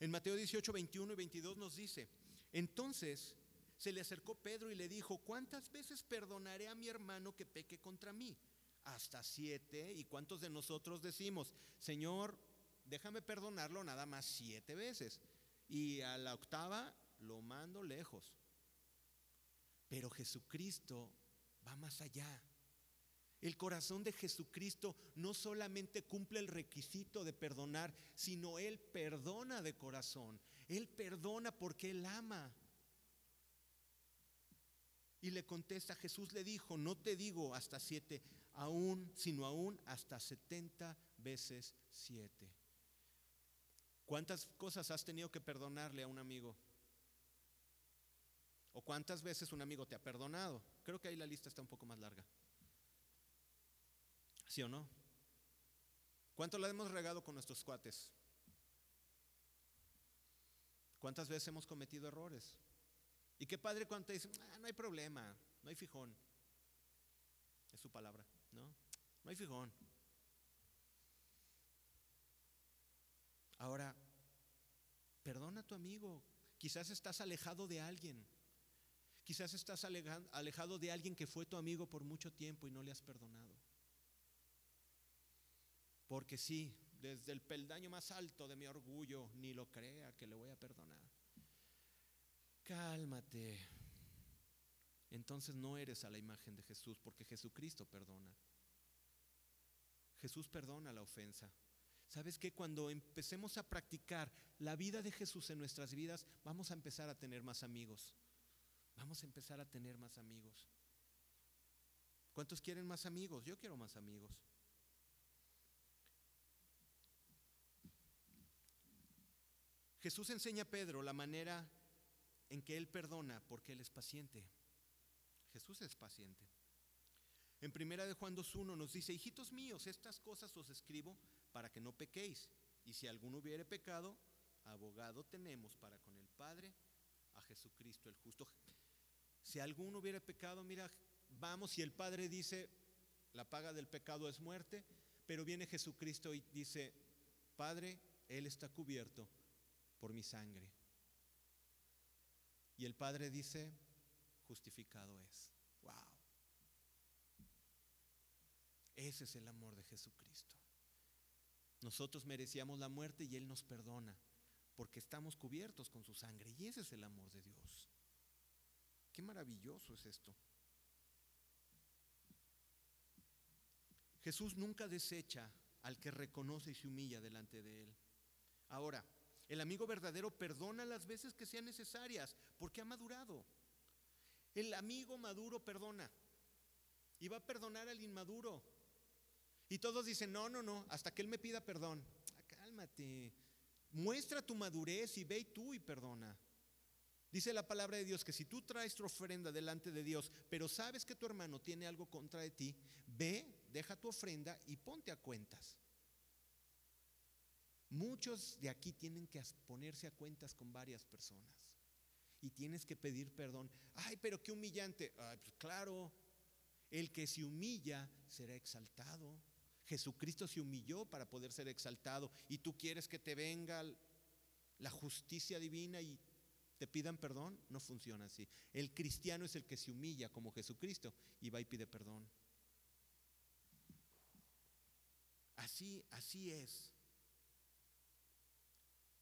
En Mateo 18, 21 y 22 nos dice, entonces se le acercó Pedro y le dijo, ¿cuántas veces perdonaré a mi hermano que peque contra mí? Hasta siete. ¿Y cuántos de nosotros decimos, Señor, déjame perdonarlo nada más siete veces? Y a la octava lo mando lejos. Pero Jesucristo va más allá. El corazón de Jesucristo no solamente cumple el requisito de perdonar, sino Él perdona de corazón. Él perdona porque Él ama. Y le contesta, Jesús le dijo, no te digo hasta siete, aún, sino aún hasta setenta veces siete. ¿Cuántas cosas has tenido que perdonarle a un amigo? ¿O cuántas veces un amigo te ha perdonado? Creo que ahí la lista está un poco más larga. ¿Sí o no? ¿Cuánto la hemos regado con nuestros cuates? ¿Cuántas veces hemos cometido errores? Y qué padre cuando te dicen, ah, no hay problema, no hay fijón. Es su palabra, ¿no? No hay fijón. Ahora, perdona a tu amigo. Quizás estás alejado de alguien. Quizás estás alejado de alguien que fue tu amigo por mucho tiempo y no le has perdonado. Porque sí, desde el peldaño más alto de mi orgullo, ni lo crea que le voy a perdonar cálmate. Entonces no eres a la imagen de Jesús porque Jesucristo perdona. Jesús perdona la ofensa. ¿Sabes que Cuando empecemos a practicar la vida de Jesús en nuestras vidas, vamos a empezar a tener más amigos. Vamos a empezar a tener más amigos. ¿Cuántos quieren más amigos? Yo quiero más amigos. Jesús enseña a Pedro la manera en que Él perdona porque Él es paciente. Jesús es paciente. En primera de Juan 2.1 nos dice, hijitos míos, estas cosas os escribo para que no pequéis. Y si alguno hubiere pecado, abogado tenemos para con el Padre a Jesucristo el justo. Si alguno hubiere pecado, mira, vamos, y el Padre dice, la paga del pecado es muerte, pero viene Jesucristo y dice, Padre, Él está cubierto por mi sangre. Y el Padre dice, justificado es. Wow. Ese es el amor de Jesucristo. Nosotros merecíamos la muerte y Él nos perdona porque estamos cubiertos con su sangre. Y ese es el amor de Dios. Qué maravilloso es esto. Jesús nunca desecha al que reconoce y se humilla delante de Él. Ahora, el amigo verdadero perdona las veces que sean necesarias porque ha madurado. El amigo maduro perdona. y va a perdonar al inmaduro. Y todos dicen, no, no, no, hasta que Él me pida perdón. Ah, cálmate, muestra tu madurez y ve y tú y perdona. Dice la palabra de Dios que si tú traes tu ofrenda delante de Dios, pero sabes que tu hermano tiene algo contra de ti, ve, deja tu ofrenda y ponte a cuentas. Muchos de aquí tienen que ponerse a cuentas con varias personas y tienes que pedir perdón. Ay, pero qué humillante. Pues claro, el que se humilla será exaltado. Jesucristo se humilló para poder ser exaltado y tú quieres que te venga la justicia divina y te pidan perdón, no funciona así. El cristiano es el que se humilla como Jesucristo y va y pide perdón. Así, así es.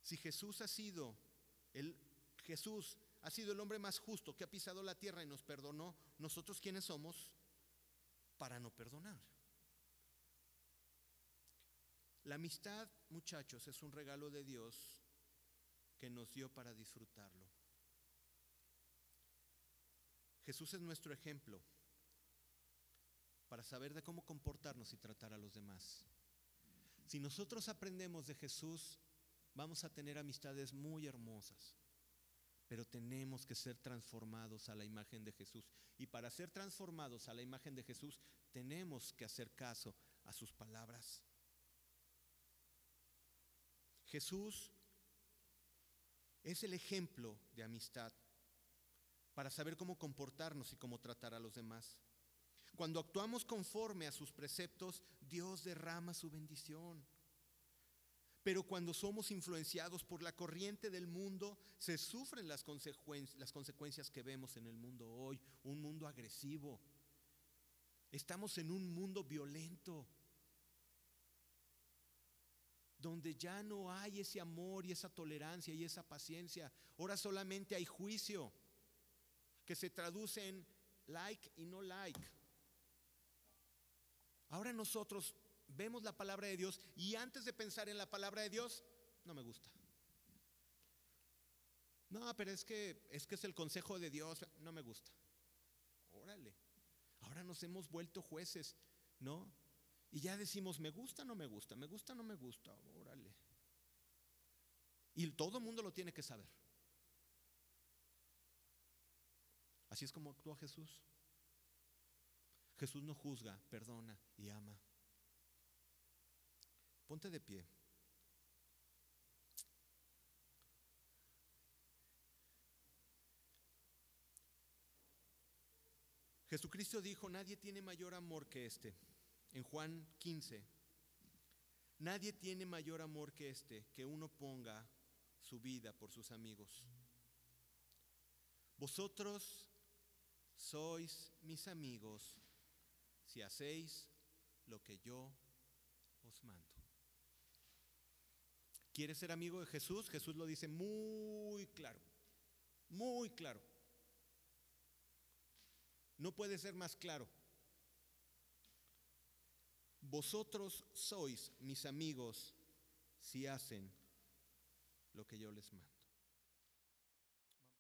Si Jesús ha sido el Jesús ha sido el hombre más justo que ha pisado la tierra y nos perdonó, nosotros quiénes somos para no perdonar. La amistad, muchachos, es un regalo de Dios que nos dio para disfrutarlo. Jesús es nuestro ejemplo para saber de cómo comportarnos y tratar a los demás. Si nosotros aprendemos de Jesús, vamos a tener amistades muy hermosas, pero tenemos que ser transformados a la imagen de Jesús. Y para ser transformados a la imagen de Jesús, tenemos que hacer caso a sus palabras. Jesús es el ejemplo de amistad para saber cómo comportarnos y cómo tratar a los demás. Cuando actuamos conforme a sus preceptos, Dios derrama su bendición. Pero cuando somos influenciados por la corriente del mundo, se sufren las, las consecuencias que vemos en el mundo hoy, un mundo agresivo. Estamos en un mundo violento, donde ya no hay ese amor y esa tolerancia y esa paciencia. Ahora solamente hay juicio, que se traduce en like y no like. Ahora nosotros vemos la palabra de Dios y antes de pensar en la palabra de Dios, no me gusta. No, pero es que es que es el consejo de Dios, no me gusta. Órale. Ahora nos hemos vuelto jueces, ¿no? Y ya decimos, me gusta, no me gusta, me gusta, no me gusta, órale. Y todo el mundo lo tiene que saber. Así es como actúa Jesús. Jesús no juzga, perdona y ama. Ponte de pie. Jesucristo dijo, nadie tiene mayor amor que este. En Juan 15, nadie tiene mayor amor que este, que uno ponga su vida por sus amigos. Vosotros sois mis amigos si hacéis lo que yo os mando. ¿Quieres ser amigo de Jesús? Jesús lo dice muy claro, muy claro. No puede ser más claro. Vosotros sois mis amigos si hacen lo que yo les mando.